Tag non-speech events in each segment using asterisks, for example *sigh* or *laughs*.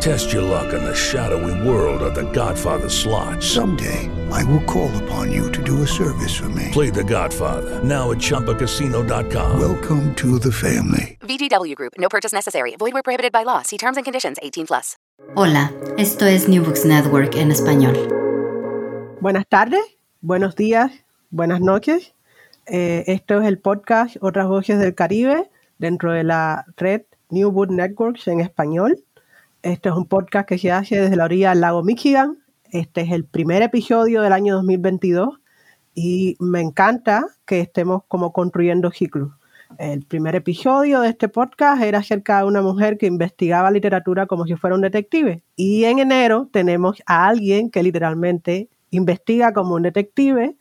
Test your luck in the shadowy world of The Godfather slot. Someday, I will call upon you to do a service for me. Play The Godfather now at ChumbaCasino.com. Welcome to the family. VGW Group. No purchase necessary. Void where prohibited by law. See terms and conditions. 18 plus. Hola, esto es New Books Network en español. Buenas tardes, buenos días, buenas noches. Eh, esto es el podcast Otras Voces del Caribe dentro de la red New Books Networks en español. Este es un podcast que se hace desde la orilla del lago Michigan. Este es el primer episodio del año 2022 y me encanta que estemos como construyendo ciclos. El primer episodio de este podcast era acerca de una mujer que investigaba literatura como si fuera un detective. Y en enero tenemos a alguien que literalmente investiga como un detective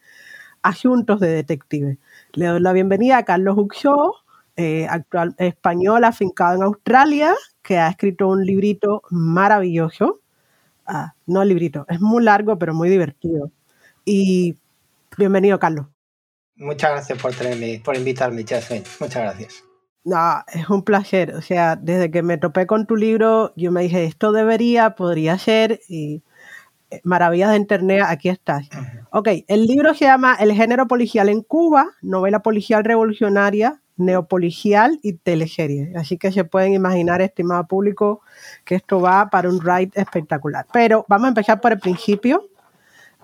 asuntos de detective. Le doy la bienvenida a Carlos Uxó, eh, actual español afincado en Australia, que ha escrito un librito maravilloso. Ah, no el librito, es muy largo, pero muy divertido. Y bienvenido, Carlos. Muchas gracias por, tenerme, por invitarme, Jasmine. Muchas gracias. No, es un placer. O sea, desde que me topé con tu libro, yo me dije, esto debería, podría ser, y eh, maravillas de Internet, aquí estás. Ok, el libro se llama El género policial en Cuba, novela policial revolucionaria, neopolicial y teleserie. Así que se pueden imaginar, estimado público, que esto va para un ride espectacular. Pero vamos a empezar por el principio.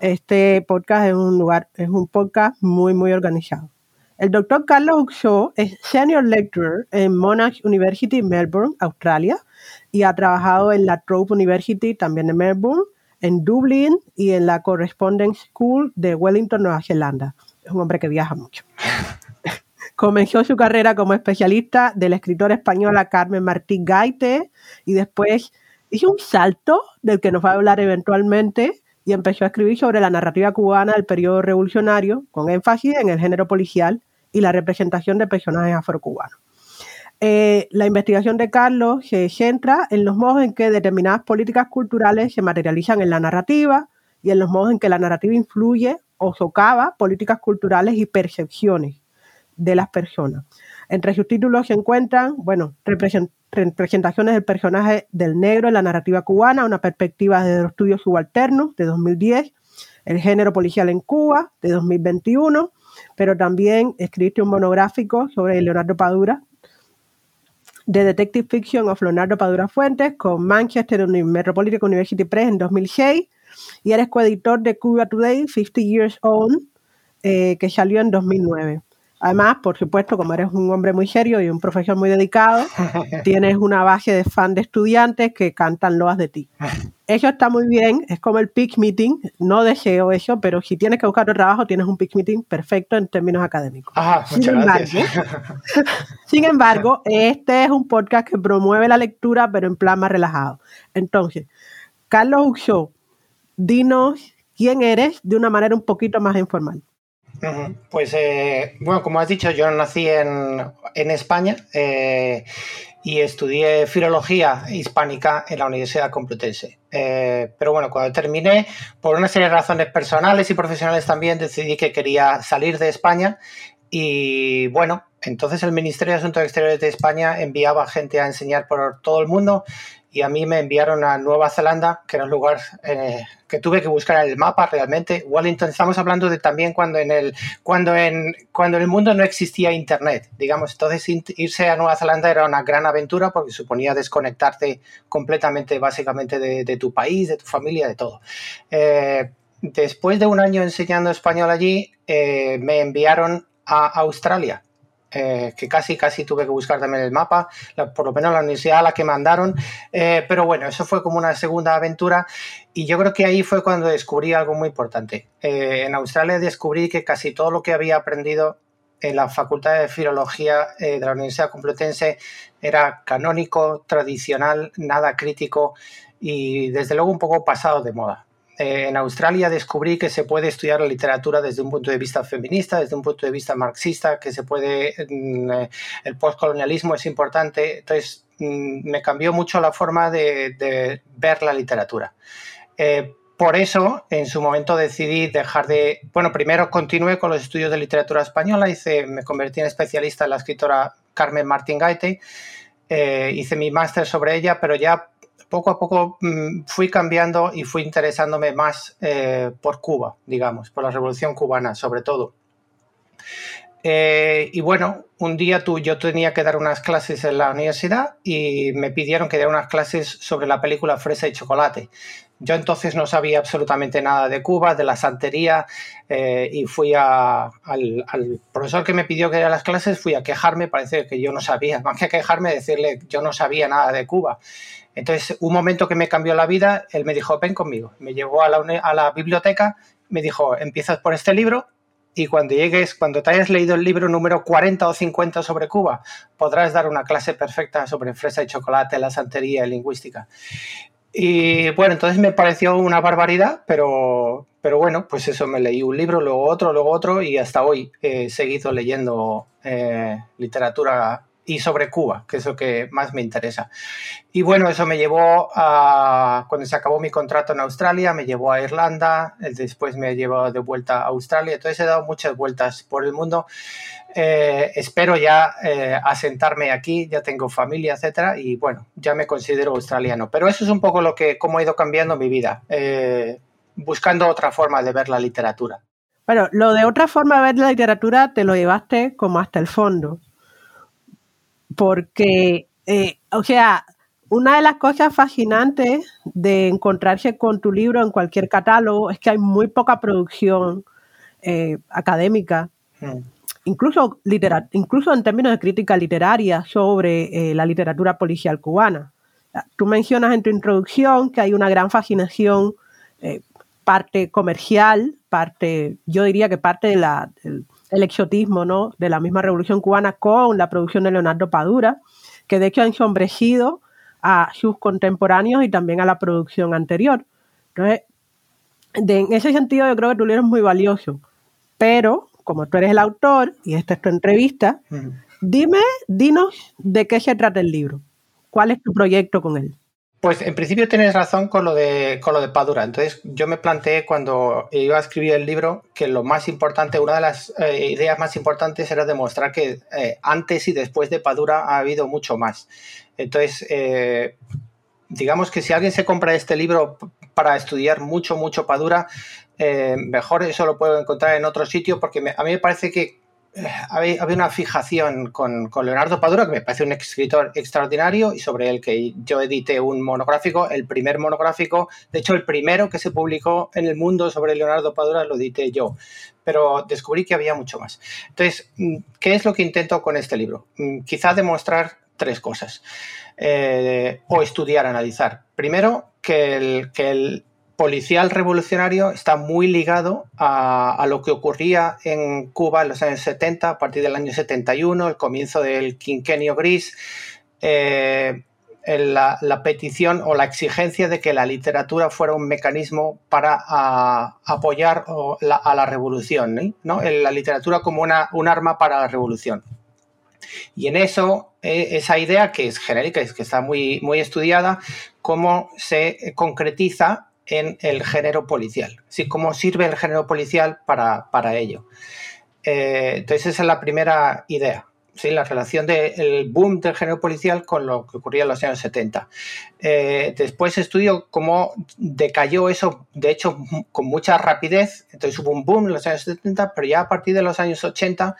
Este podcast es un lugar, es un podcast muy, muy organizado. El doctor Carlos Uxó es Senior Lecturer en Monash University, Melbourne, Australia, y ha trabajado en la Trope University, también en Melbourne, en Dublín y en la Correspondence School de Wellington, Nueva Zelanda. Es un hombre que viaja mucho. *laughs* Comenzó su carrera como especialista de la escritora española Carmen Martí Gaite y después hizo un salto del que nos va a hablar eventualmente y empezó a escribir sobre la narrativa cubana del periodo revolucionario, con énfasis en el género policial y la representación de personajes afrocubanos. Eh, la investigación de Carlos se centra en los modos en que determinadas políticas culturales se materializan en la narrativa y en los modos en que la narrativa influye o socava políticas culturales y percepciones de las personas. Entre sus títulos se encuentran, bueno, representaciones del personaje del negro en la narrativa cubana, una perspectiva desde los estudios subalternos de 2010, el género policial en Cuba de 2021, pero también escribiste un monográfico sobre Leonardo Padura, de Detective Fiction of Leonardo Padura Fuentes con Manchester Metropolitan University Press en 2006 y eres coeditor de Cuba Today 50 Years On, eh, que salió en 2009. Además, por supuesto, como eres un hombre muy serio y un profesor muy dedicado, *laughs* tienes una base de fan de estudiantes que cantan loas de ti. Eso está muy bien, es como el pitch meeting, no deseo eso, pero si tienes que buscar otro trabajo, tienes un pitch meeting perfecto en términos académicos. sin, embargo, *laughs* sin embargo, este es un podcast que promueve la lectura, pero en plan más relajado. Entonces, Carlos Uxo, dinos quién eres de una manera un poquito más informal. Pues eh, bueno, como has dicho, yo nací en, España eh, y estudié filología hispánica en la Universidad Complutense. Eh, pero bueno, cuando terminé, por una serie de razones personales y profesionales también, decidí que quería salir de España y bueno, entonces el Ministerio de Asuntos Exteriores de España enviaba gente a enseñar por todo el mundo y a mí me enviaron a Nueva Zelanda, que era un lugar eh, que tuve que buscar en el mapa realmente. Wellington, estamos hablando de también cuando en el, cuando en, cuando el mundo no existía Internet, digamos. Entonces irse a Nueva Zelanda era una gran aventura porque suponía desconectarte completamente, básicamente, de, tu país, de tu familia, de todo. Eh, después de un año enseñando español allí, eh, me enviaron a Australia eh, que casi, casi tuve que buscar también el mapa, por lo menos la universidad a la que mandaron. Eh, pero bueno, eso fue como una segunda aventura y yo creo que ahí fue cuando descubrí algo muy importante. Eh, en Australia descubrí que casi todo lo que había aprendido en la Facultad de Filología de la Universidad Complutense era canónico, tradicional, nada crítico y desde luego un poco pasado de moda. Eh, en Australia descubrí que se puede estudiar la literatura desde un punto de vista feminista, desde un punto de vista marxista, que se puede, mm, eh, el postcolonialismo es importante, entonces mm, me cambió mucho la forma de, ver la literatura. Eh, por eso, en su momento decidí dejar de, bueno, primero continué con los estudios de literatura española, hice, me convertí en especialista en la escritora Carmen Martín Gaite, hice mi máster sobre ella, pero ya poco a poco mm, fui cambiando y fui interesándome más eh, por Cuba, digamos, por la revolución cubana sobre todo. Eh, y bueno, un día tú, yo tenía que dar unas clases en la universidad y me pidieron que diera unas clases sobre la película Fresa y Chocolate. Yo entonces no sabía absolutamente nada de Cuba, de la santería, eh, y fui al, al, profesor que me pidió que diera las clases, fui a quejarme, parece que yo no sabía, *laughs* más que quejarme, decirle yo no sabía nada de Cuba. Entonces, un momento que me cambió la vida, él me dijo, ven conmigo. Me llevó a la, biblioteca, me dijo, empiezas por este libro y cuando llegues, cuando te hayas leído el libro número 40 o 50 sobre Cuba, podrás dar una clase perfecta sobre fresa y chocolate, la santería y lingüística. Y bueno, entonces me pareció una barbaridad, pero, pero bueno, pues eso, me leí un libro, luego otro, luego otro y hasta hoy he seguido leyendo eh, literatura y sobre Cuba, que es lo que más me interesa. Y bueno, eso me llevó a, cuando se acabó mi contrato en Australia, me llevó a Irlanda, después me llevó de vuelta a Australia, entonces he dado muchas vueltas por el mundo. Eh, espero ya eh, asentarme aquí, ya tengo familia, etcétera, y bueno, ya me considero australiano. Pero eso es un poco lo que, cómo ha ido cambiando mi vida, eh, buscando otra forma de ver la literatura. Bueno, lo de otra forma de ver la literatura te lo llevaste como hasta el fondo porque, eh, o sea, una de las cosas fascinantes de encontrarse con tu libro en cualquier catálogo es que hay muy poca producción eh, académica, hmm. incluso, incluso en términos de crítica literaria sobre eh, la literatura policial cubana. Tú mencionas en tu introducción que hay una gran fascinación, parte comercial, parte, yo diría que parte de la, el exotismo ¿no? de la misma revolución cubana con la producción de Leonardo Padura, que de hecho ha ensombrecido a sus contemporáneos y también a la producción anterior. Entonces, en ese sentido yo creo que tu libro es muy valioso, pero como tú eres el autor y esta es tu entrevista, dime, dinos de qué se trata el libro, cuál es tu proyecto con él. Pues en principio tienes razón con lo de con lo de Padura. Entonces yo me planteé cuando iba a escribir el libro que lo más importante, una de las eh, ideas más importantes era demostrar que eh, antes y después de Padura ha habido mucho más. Entonces, eh, digamos que si alguien se compra este libro para estudiar mucho, mucho Padura, mejor eso lo puedo encontrar en otro sitio porque a mí me parece que había, una fijación con, Leonardo Padura, que me parece un escritor extraordinario y sobre el que yo edité un monográfico, el primer monográfico, de hecho el primero que se publicó en el mundo sobre Leonardo Padura lo edité yo, pero descubrí que había mucho más. Entonces, ¿qué es lo que intento con este libro? Quizá demostrar tres cosas, eh, o estudiar, analizar. Primero, que el, que el policial revolucionario está muy ligado a, lo que ocurría en Cuba en los años 70, a partir del año 71, el comienzo del quinquenio gris, eh, la, petición o la exigencia de que la literatura fuera un mecanismo para apoyar a la revolución, ¿no? la literatura como una, un arma para la revolución. Y en eso, e, esa idea que es genérica, es que está muy, muy estudiada, cómo se concretiza en el género policial. ¿sí? ¿Cómo sirve el género policial para, ello? Eh, entonces esa es la primera idea. ¿sí? La relación del boom del género policial con lo que ocurría en los años 70. Eh, después estudio cómo decayó eso, de hecho, con mucha rapidez. Entonces hubo un boom en los años 70, pero ya a partir de los años 80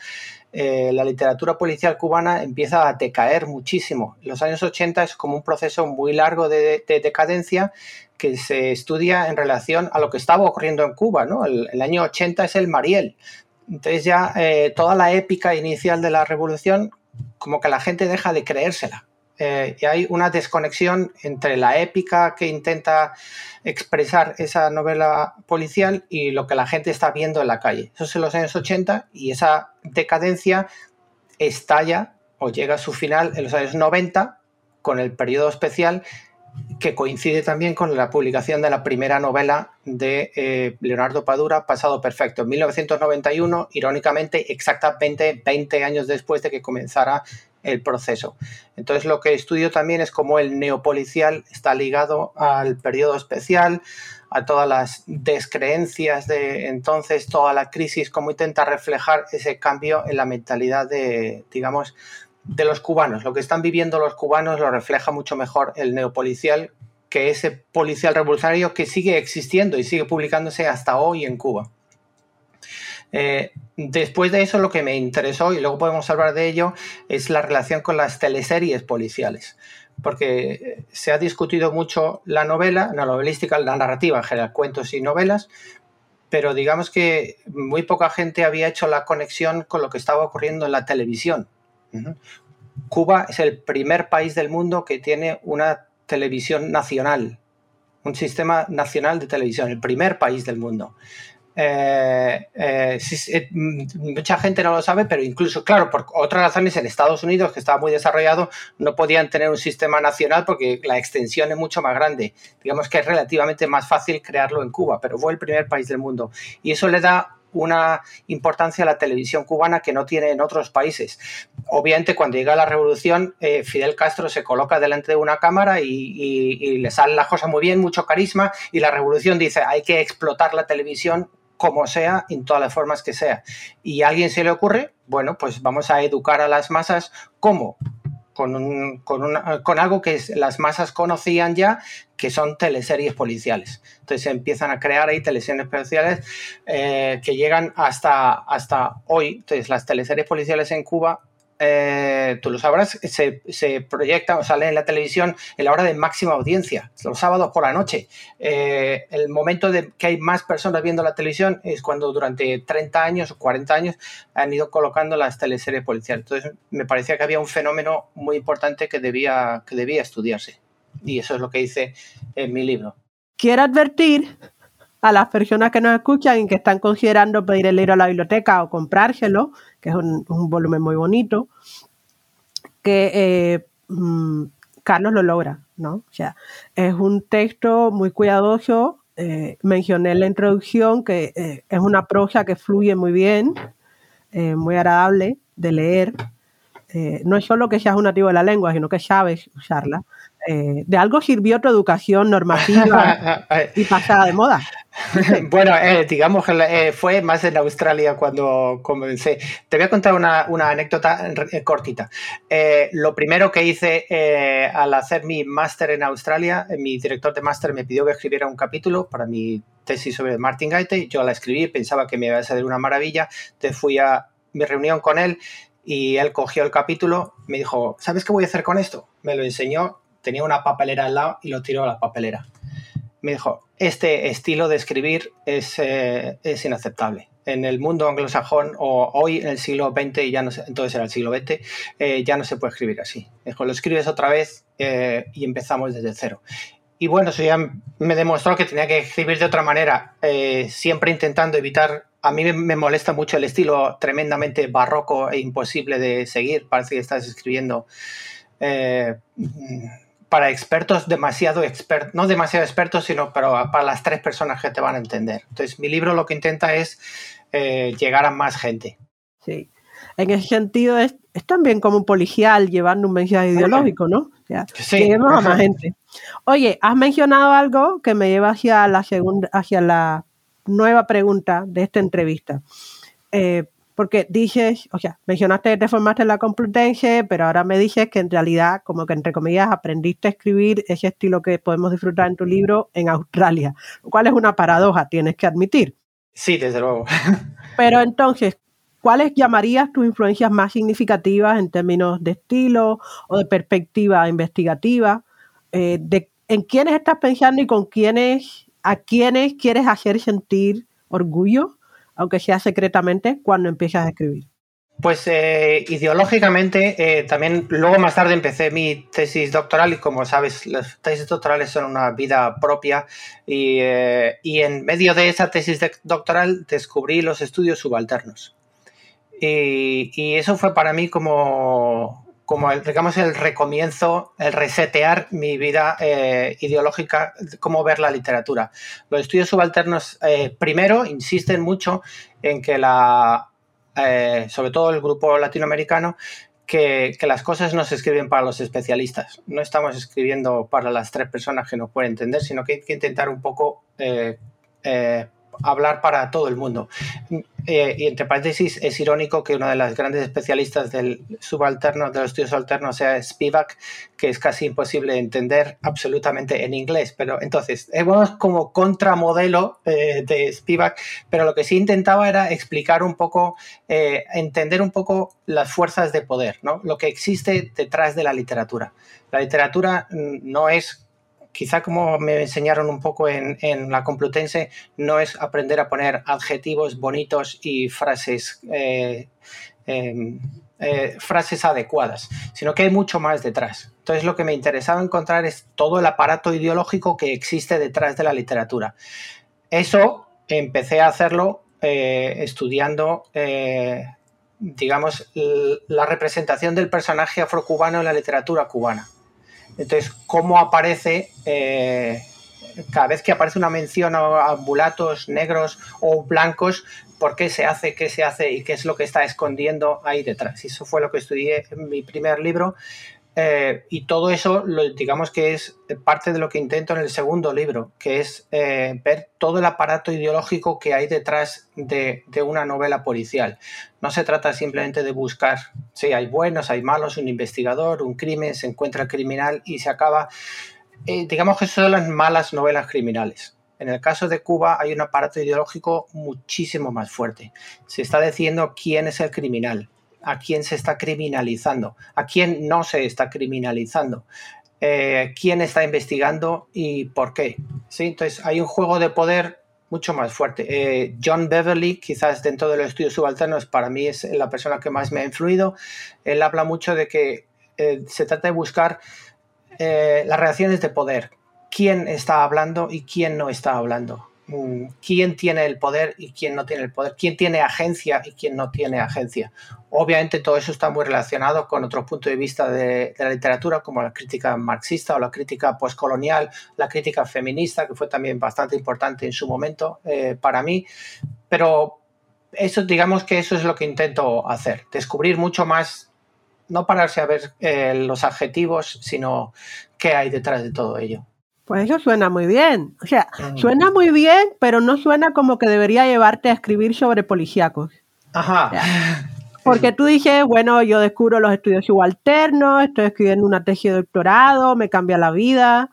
eh, la literatura policial cubana empieza a decaer muchísimo. Los años 80 es como un proceso muy largo de, decadencia que se estudia en relación a lo que estaba ocurriendo en Cuba. ¿no? El, año 80 es el Mariel. Entonces ya eh, toda la épica inicial de la revolución, como que la gente deja de creérsela. Eh, y hay una desconexión entre la épica que intenta expresar esa novela policial y lo que la gente está viendo en la calle. Eso es en los años 80 y esa decadencia estalla o llega a su final en los años 90 con el periodo especial que coincide también con la publicación de la primera novela de eh, Leonardo Padura, Pasado Perfecto, en 1991, irónicamente, exactamente 20 años después de que comenzara el proceso. Entonces lo que estudio también es cómo el neopolicial está ligado al periodo especial, a todas las descreencias de entonces, toda la crisis, cómo intenta reflejar ese cambio en la mentalidad de, digamos, de los cubanos. Lo que están viviendo los cubanos lo refleja mucho mejor el neopolicial que ese policial revolucionario que sigue existiendo y sigue publicándose hasta hoy en Cuba. Eh, después de eso, lo que me interesó, y luego podemos hablar de ello, es la relación con las teleseries policiales. Porque se ha discutido mucho la novela, la novelística, la narrativa en general, cuentos y novelas, pero digamos que muy poca gente había hecho la conexión con lo que estaba ocurriendo en la televisión. Cuba es el primer país del mundo que tiene una televisión nacional, un sistema nacional de televisión, el primer país del mundo. Eh, eh, eh, mucha gente no lo sabe, pero incluso, claro, por otras razones en Estados Unidos, que estaba muy desarrollado, no podían tener un sistema nacional porque la extensión es mucho más grande. Digamos que es relativamente más fácil crearlo en Cuba, pero fue el primer país del mundo. Y eso le da una importancia a la televisión cubana que no tiene en otros países. Obviamente, cuando llega la revolución, Fidel Castro se coloca delante de una cámara y, y, le sale la cosa muy bien, mucho carisma, y la revolución dice, hay que explotar la televisión como sea, en todas las formas que sea. Y a alguien se le ocurre, bueno, pues vamos a educar a las masas, ¿cómo? Con, con, algo que las masas conocían ya, que son teleseries policiales. Entonces empiezan a crear ahí teleseries policiales eh, que llegan hasta, hasta hoy. Entonces las teleseries policiales en Cuba eh, tú lo sabrás, se, proyecta o sale en la televisión en la hora de máxima audiencia, los sábados por la noche. Eh, el momento de que hay más personas viendo la televisión es cuando durante 30 años o 40 años han ido colocando las teleseries policiales. Entonces me parecía que había un fenómeno muy importante que debía, que debía estudiarse. Y eso es lo que hice en mi libro. Quiero advertir a las personas que nos escuchan y que están considerando pedir el libro a la biblioteca o comprárselo, que es un, volumen muy bonito, que eh, mm, Carlos lo logra, ¿no? O sea, es un texto muy cuidadoso. Eh, mencioné en la introducción que eh, es una prosa que fluye muy bien, muy agradable de leer. no es solo que seas un nativo de la lengua, sino que sabes usarla. Eh, de algo sirvió tu educación normativa *laughs* y pasada de moda. *laughs* bueno, eh, digamos que eh, fue más en Australia cuando comencé. Te voy a contar una, anécdota cortita. lo primero que hice al hacer mi máster en Australia, mi director de máster me pidió que escribiera un capítulo para mi tesis sobre Martin Gaite. Yo la escribí, pensaba que me iba a salir una maravilla. Te fui a mi reunión con él y él cogió el capítulo, me dijo, ¿sabes qué voy a hacer con esto? Me lo enseñó tenía una papelera al lado y lo tiró a la papelera. Me dijo, este estilo de escribir es, eh, es inaceptable. En el mundo anglosajón o hoy en el siglo XX, ya no entonces era el siglo XX, eh, ya no se puede escribir así. Lo escribes otra vez eh, y empezamos desde cero. Y bueno, eso ya me demostró que tenía que escribir de otra manera, siempre intentando evitar a mí me molesta mucho el estilo tremendamente barroco e imposible de seguir. Parece que estás escribiendo para expertos demasiado expertos, no demasiado expertos, sino para, para las tres personas que te van a entender. Entonces, mi libro lo que intenta es eh, llegar a más gente. Sí. En ese sentido, es, también como un policial llevando un mensaje ideológico, ¿no? sí. a más gente. Oye, has mencionado algo que me lleva hacia la segunda, hacia la nueva pregunta de esta entrevista. Eh, porque dices, o sea, mencionaste que te formaste en la Complutense, pero ahora me dices que en realidad, como que entre comillas, aprendiste a escribir ese estilo que podemos disfrutar en tu libro en Australia, lo cual es una paradoja, tienes que admitir. Sí, desde luego. *laughs* Pero entonces, ¿cuáles llamarías tus influencias más significativas en términos de estilo o de perspectiva investigativa? Eh, de, ¿En quiénes estás pensando y con quiénes, a quiénes quieres hacer sentir orgullo aunque sea secretamente, cuando empiezas a escribir? Pues eh, ideológicamente, eh, también luego más tarde empecé mi tesis doctoral y como sabes, las tesis doctorales son una vida propia y, eh, y en medio de esa tesis doctoral descubrí los estudios subalternos. Y, y, eso fue para mí como, como el, digamos, el recomienzo, el resetear mi vida ideológica, cómo ver la literatura. Los estudios subalternos, primero, insisten mucho en que la eh, sobre todo el grupo latinoamericano, que, las cosas no se escriben para los especialistas. No estamos escribiendo para las tres personas que no pueden entender, sino que hay que intentar un poco eh, eh, hablar para todo el mundo. Eh, y entre paréntesis, es irónico que una de las grandes especialistas del subalterno, de los estudios alternos, sea Spivak, que es casi imposible de entender absolutamente en inglés. Pero entonces, hemos como contramodelo eh, de Spivak, pero lo que sí intentaba era explicar un poco, eh, entender un poco las fuerzas de poder, ¿no? lo que existe detrás de la literatura. La literatura mm, no es quizá como me enseñaron un poco en, la Complutense, no es aprender a poner adjetivos bonitos y frases, eh, em, eh, frases adecuadas, sino que hay mucho más detrás. Entonces lo que me interesaba encontrar es todo el aparato ideológico que existe detrás de la literatura. Eso empecé a hacerlo eh, estudiando digamos, la representación del personaje afrocubano en la literatura cubana. Entonces, ¿cómo aparece eh, cada vez que aparece una mención a, mulatos negros o blancos? ¿Por qué se hace, qué se hace y qué es lo que está escondiendo ahí detrás? Eso fue lo que estudié en mi primer libro. Eh, y todo eso, lo, digamos que es parte de lo que intento en el segundo libro, que es eh, ver todo el aparato ideológico que hay detrás de, una novela policial. No se trata simplemente de buscar, sí, hay buenos, hay malos, un investigador, un crimen, se encuentra el criminal y se acaba. Eh, digamos que son las malas novelas criminales. En el caso de Cuba hay un aparato ideológico muchísimo más fuerte. Se está diciendo quién es el criminal, a quién se está criminalizando, a quién no se está criminalizando, eh, quién está investigando y por qué. ¿sí? Entonces hay un juego de poder mucho más fuerte. Eh, John Beverly, quizás dentro de los estudios subalternos, para mí es la persona que más me ha influido. Él habla mucho de que eh, se trata de buscar las relaciones de poder. ¿Quién está hablando y quién no está hablando? Mm, quién tiene el poder y quién no tiene el poder, quién tiene agencia y quién no tiene agencia. Obviamente todo eso está muy relacionado con otros puntos de vista de, la literatura, como la crítica marxista o la crítica postcolonial, la crítica feminista, que fue también bastante importante en su momento eh, para mí, pero eso digamos que eso es lo que intento hacer, descubrir mucho más, no pararse a ver eh, los adjetivos, sino qué hay detrás de todo ello. Pues eso suena muy bien. O sea, mm. suena muy bien, pero no suena como que debería llevarte a escribir sobre policíacos. Ajá. *laughs* porque tú dices, bueno, yo descubro los estudios subalternos, estoy escribiendo una tesis de doctorado, me cambia la vida.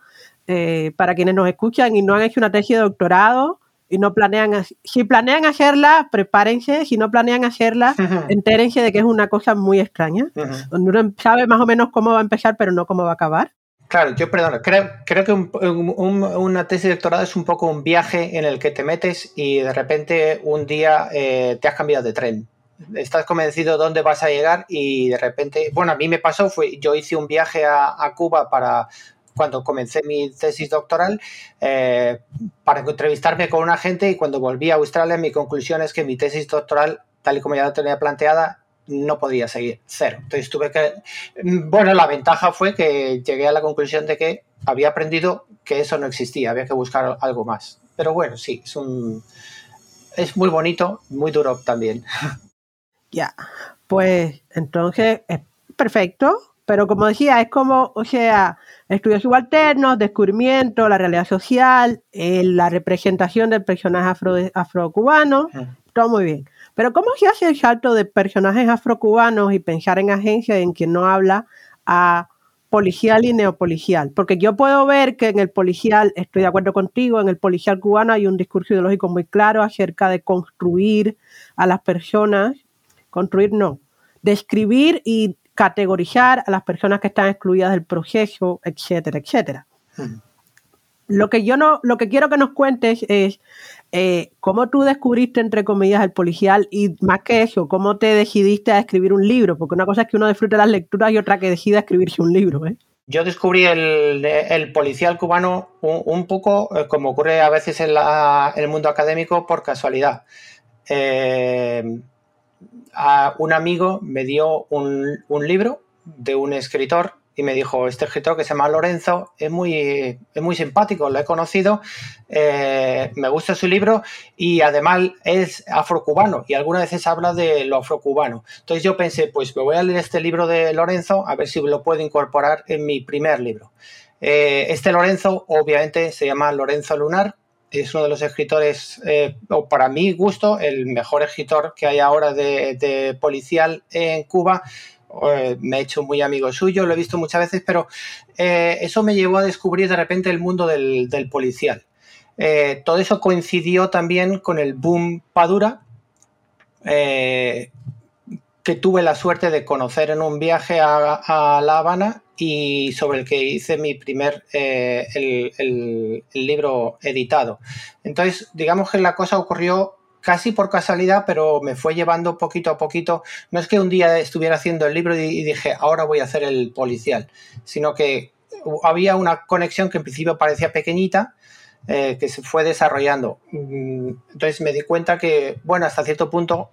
Eh, para quienes nos escuchan y no han hecho una tesis de doctorado y no planean, si planean hacerla, prepárense, si no planean hacerla, entérense de que es una cosa muy extraña, donde uno sabe más o menos cómo va a empezar, pero no cómo va a acabar. Claro, yo perdón, creo, creo que una tesis de doctorado es un poco un viaje en el que te metes y de repente un día eh, te has cambiado de tren. Estás convencido de dónde vas a llegar y de repente, bueno, a mí me pasó, fue, yo hice un viaje a, Cuba para cuando comencé mi tesis doctoral eh, para entrevistarme con una gente y cuando volví a Australia mi conclusión es que mi tesis doctoral, tal y como ya la tenía planteada, no podía seguir, cero. Entonces tuve que... Bueno, la ventaja fue que llegué a la conclusión de que había aprendido que eso no existía, había que buscar algo más. Pero bueno, sí, es un... Es muy bonito, muy duro también. *laughs* Ya, pues entonces es perfecto, pero como decía, es como, o sea, estudios subalternos, descubrimiento, la realidad social, eh, la representación del personaje afro, afrocubano, todo muy bien. Pero ¿cómo se hace el salto de personajes afrocubanos y pensar en agencia en quien no habla a policial y neopolicial? Porque yo puedo ver que en el policial, estoy de acuerdo contigo, en el policial cubano hay un discurso ideológico muy claro acerca de construir a las personas, construir no, describir y categorizar a las personas que están excluidas del proceso, etcétera, etcétera. Lo que yo no, lo que quiero que nos cuentes es eh, cómo tú descubriste, entre comillas, el policial y más que eso, cómo te decidiste a escribir un libro, porque una cosa es que uno disfrute las lecturas y otra que decida escribirse un libro. ¿eh? Yo descubrí el, policial cubano un, poco, eh, como ocurre a veces en, el mundo académico, por casualidad. a un amigo me dio un, un libro de un escritor y me dijo, este escritor que se llama Lorenzo es muy, muy simpático, lo he conocido, eh, me gusta su libro y además es afrocubano y algunas veces habla de lo afrocubano. Entonces yo pensé, pues me voy a leer este libro de Lorenzo a ver si lo puedo incorporar en mi primer libro. Eh, este Lorenzo obviamente se llama Lorenzo Lunar, es uno de los escritores, eh, o para mi gusto, el mejor escritor que hay ahora de, de policial en Cuba eh, me he hecho muy amigo suyo, lo he visto muchas veces, pero eh, eso me llevó a descubrir de repente el mundo del, policial. Eh, todo eso coincidió también con el boom Padura, que tuve la suerte de conocer en un viaje a, La Habana y sobre el que hice mi primer el, libro editado. Entonces, digamos que la cosa ocurrió casi por casualidad, pero me fue llevando poquito a poquito. No es que un día estuviera haciendo el libro y, dije, ahora voy a hacer el policial, sino que había una conexión que en principio parecía pequeñita, eh, que se fue desarrollando. Mm, entonces me di cuenta que, bueno, hasta cierto punto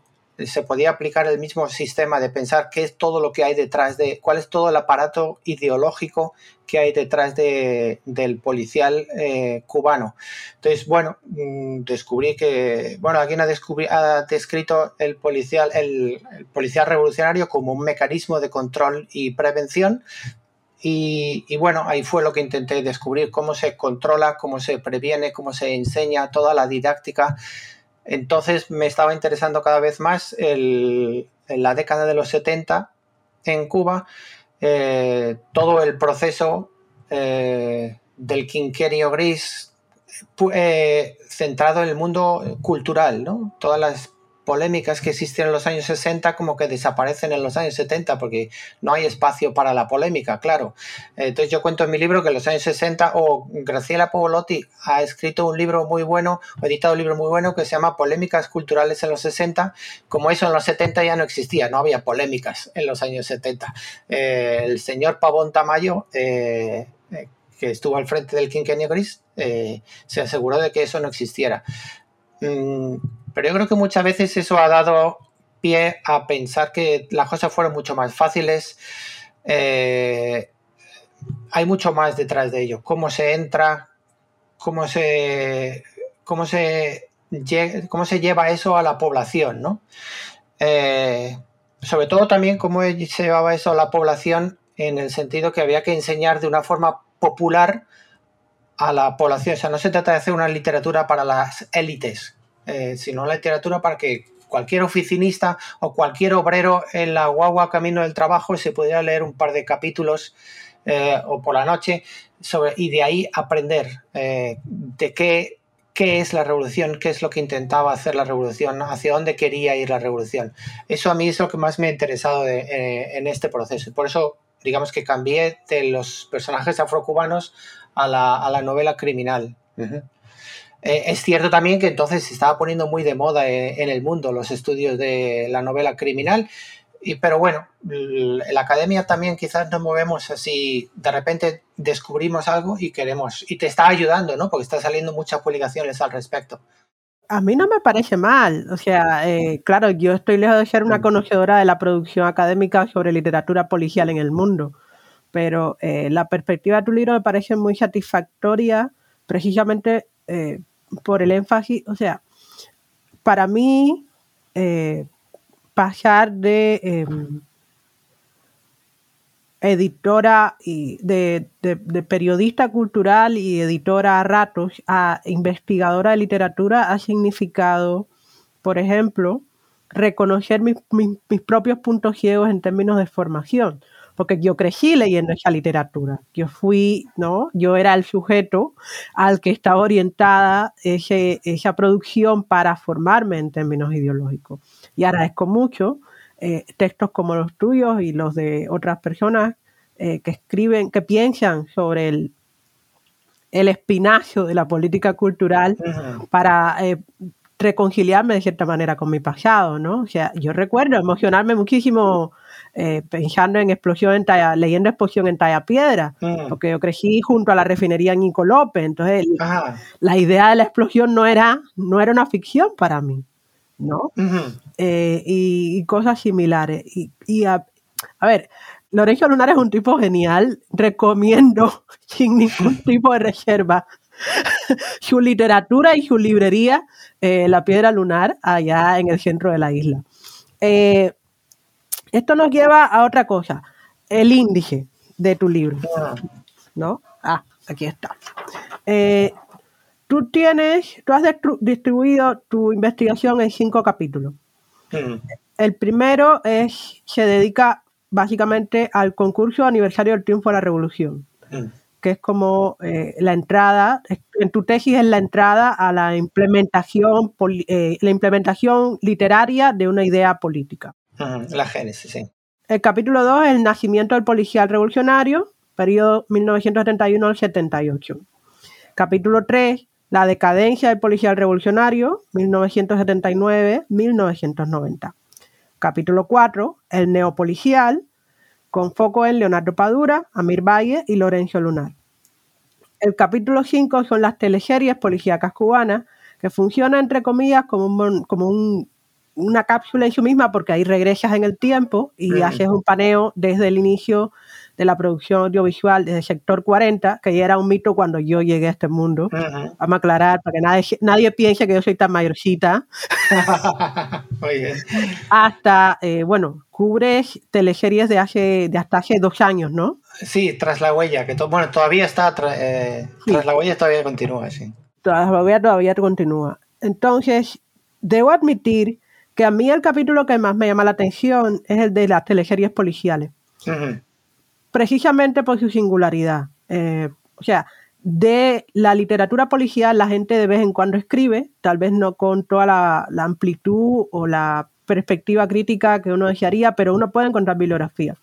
se podía aplicar el mismo sistema de pensar qué es todo lo que hay detrás de, cuál es todo el aparato ideológico que hay detrás de, del policial eh, cubano. Entonces, bueno, mm, descubrí que, bueno, alguien ha, ha descrito el policial, el, policial revolucionario como un mecanismo de control y prevención. Y, y, bueno, ahí fue lo que intenté descubrir, cómo se controla, cómo se previene, cómo se enseña toda la didáctica entonces me estaba interesando cada vez más en la década de los 70 en Cuba eh, todo el proceso eh, del quinquenio gris eh, centrado en el mundo cultural, ¿no? Todas las polémicas que existen en los años 60 como que desaparecen en los años 70 porque no hay espacio para la polémica, claro. Entonces yo cuento en mi libro que en los años 60 o Graciela Povolotti ha escrito un libro muy bueno, o editado un libro muy bueno que se llama Polémicas culturales en los 60, como eso en los 70 ya no existía, no había polémicas en los años 70. Eh, el señor Pavón Tamayo eh, eh, que estuvo al frente del quinquenio gris, se aseguró de que eso no existiera. Mm, pero yo creo que muchas veces eso ha dado pie a pensar que las cosas fueron mucho más fáciles. Eh, hay mucho más detrás de ello. Cómo se entra, cómo se, cómo se, cómo se lleva eso a la población, ¿no? Eh, sobre todo también cómo se llevaba eso a la población en el sentido que había que enseñar de una forma popular a la población. O sea, no se trata de hacer una literatura para las élites, eh, sino la literatura para que cualquier oficinista o cualquier obrero en la guagua camino del trabajo se pudiera leer un par de capítulos eh, o por la noche sobre, y de ahí aprender eh, de qué, qué es la revolución, qué es lo que intentaba hacer la revolución, hacia dónde quería ir la revolución. Eso a mí es lo que más me ha interesado en este proceso. Por eso, digamos que cambié de los personajes afrocubanos a la, a la novela criminal. Eh, es cierto también que entonces se estaba poniendo muy de moda eh, en, el mundo los estudios de la novela criminal, y, pero bueno, en la academia también quizás nos movemos así, de repente descubrimos algo y queremos, y te está ayudando, ¿no? Porque están saliendo muchas publicaciones al respecto. A mí no me parece mal, o sea, eh, claro, yo estoy lejos de ser una conocedora de la producción académica sobre literatura policial en el mundo, pero la perspectiva de tu libro me parece muy satisfactoria precisamente por el énfasis, o sea, para mí, eh, pasar de em, editora y de, periodista cultural y editora a ratos a investigadora de literatura ha significado, por ejemplo, reconocer mis propios puntos ciegos en términos de formación porque yo crecí leyendo esa literatura. Yo fui, ¿no? Yo era el sujeto al que estaba orientada esa producción para formarme en términos ideológicos. Y agradezco mucho eh, textos como los tuyos y los de otras personas eh, que escriben, que piensan sobre el, el espinazo de la política cultural para eh, reconciliarme de cierta manera con mi pasado, ¿no? O sea, yo recuerdo emocionarme muchísimo eh, pensando en explosión en talla, leyendo explosión en talla piedra, Mm. porque yo crecí junto a la refinería Nico López, entonces la idea de la explosión no era, no era una ficción para mí, ¿no? Eh, y, y cosas similares. Y, y a, a ver, Lorenzo Lunar es un tipo genial, recomiendo *laughs* sin ningún *laughs* tipo de reserva *laughs* su literatura y su librería, eh, La Piedra Lunar, allá en el centro de la isla. Eh, esto nos lleva a otra cosa, el índice de tu libro, ¿no? Ah, aquí está. Eh, tú tienes, tú has distribuido tu investigación en cinco capítulos. El primero es, se dedica básicamente al concurso aniversario del triunfo de la revolución, que es como eh, la entrada, en tu tesis es la entrada a la implementación, eh, la implementación literaria de una idea política. La génesis, sí. El capítulo 2 es el nacimiento del policial revolucionario, periodo 1971 al 78. Capítulo 3, la decadencia del policial revolucionario, 1979-1990. Capítulo 4, el neopolicial, con foco en Leonardo Padura, Amir Valle y Lorenzo Lunar. El capítulo 5 son las teleseries policíacas cubanas, que funcionan entre comillas como, un, como un- una cápsula en sí misma, porque ahí regresas en el tiempo y Ujú. haces un paneo desde el inicio de la producción audiovisual, desde el sector 40, que ya era un mito cuando yo llegué a este mundo. Vamos a aclarar para que nadie, nadie piense que yo soy tan mayorcita. *laughs* Bien. Hasta, eh, bueno, cubres teleseries de, hace, de hasta hace dos años, ¿no? Sí, tras la huella, que to- bueno, todavía está, tra- eh, tras la huella todavía continúa, sí. todavía, todavía continúa. Entonces, debo admitir que a mí el capítulo que más me llama la atención es el de las teleseries policiales, precisamente por su singularidad. Eh, o sea, de la literatura policial la gente de vez en cuando escribe, tal vez no con toda la, la amplitud o la perspectiva crítica que uno desearía, pero uno puede encontrar bibliografía.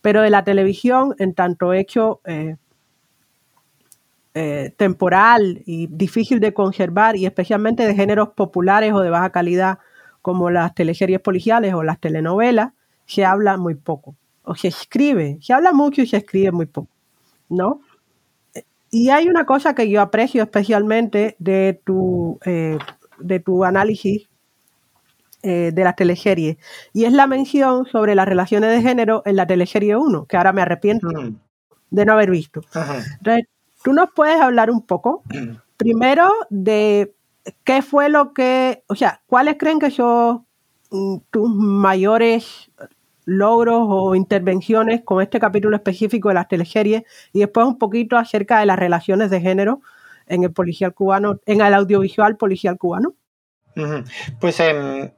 Pero de la televisión, en tanto hecho eh, eh, temporal y difícil de conservar, y especialmente de géneros populares o de baja calidad, como las teleseries policiales o las telenovelas, se habla muy poco. O se escribe, se habla mucho y se escribe muy poco, ¿no? Y hay una cosa que yo aprecio especialmente de tu, eh, de tu análisis eh, de las teleseries, y es la mención sobre las relaciones de género en la teleserie 1, que ahora me arrepiento ujú, de no haber visto. ajá. Entonces, tú nos puedes hablar un poco, primero, de qué fue lo que, o sea, cuáles creen que son mm, tus mayores logros o intervenciones con este capítulo específico de las teleseries y después un poquito acerca de las relaciones de género en el policial cubano, en el audiovisual policial cubano. Pues em,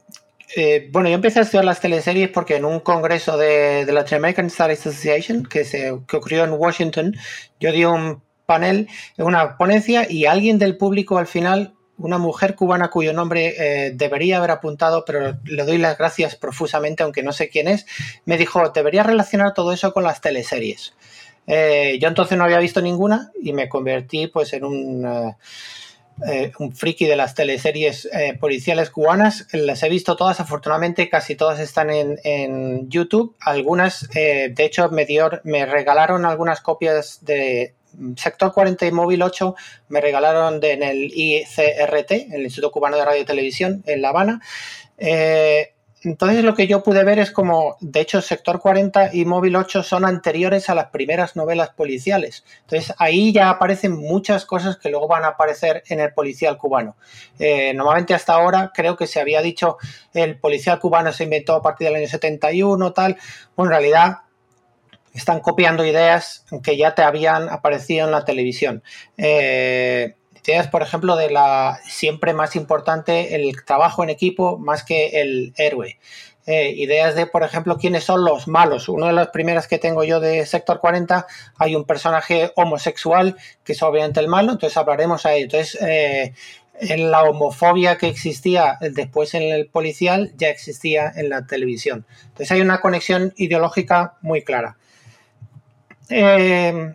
eh, bueno, yo empecé a estudiar las teleseries porque en un congreso de, de la American Studies Association que, se, que ocurrió en Washington, yo di un panel, una ponencia y alguien del público al final, una mujer cubana cuyo nombre eh, debería haber apuntado, pero le doy las gracias profusamente, aunque no sé quién es, me dijo, debería relacionar todo eso con las teleseries. Eh, yo entonces no había visto ninguna y me convertí pues en un... eh, un friki de las teleseries policiales cubanas. Las he visto todas, afortunadamente casi todas están en, en YouTube. Algunas, de hecho, me, dio, me regalaron algunas copias de Sector 40 y Móvil 8, me regalaron de, en el ICRT, el Instituto Cubano de Radio y Televisión, en La Habana. Eh, entonces lo que yo pude ver es como, de hecho, Sector 40 y Móvil 8 son anteriores a las primeras novelas policiales. Entonces ahí ya aparecen muchas cosas que luego van a aparecer en el policial cubano. Eh, normalmente hasta ahora creo que se había dicho el policial cubano se inventó a partir del año 71, tal. Bueno, en realidad están copiando ideas que ya te habían aparecido en la televisión. Eh, ideas, por ejemplo, de la siempre más importante el trabajo en equipo más que el héroe. Eh, ideas de, por ejemplo, quiénes son los malos. Una de las primeras que tengo yo de Sector 40, hay un personaje homosexual que es obviamente el malo, entonces hablaremos a ello. Entonces, eh, en la homofobia que existía después en el policial ya existía en la televisión. Entonces hay una conexión ideológica muy clara. Eh,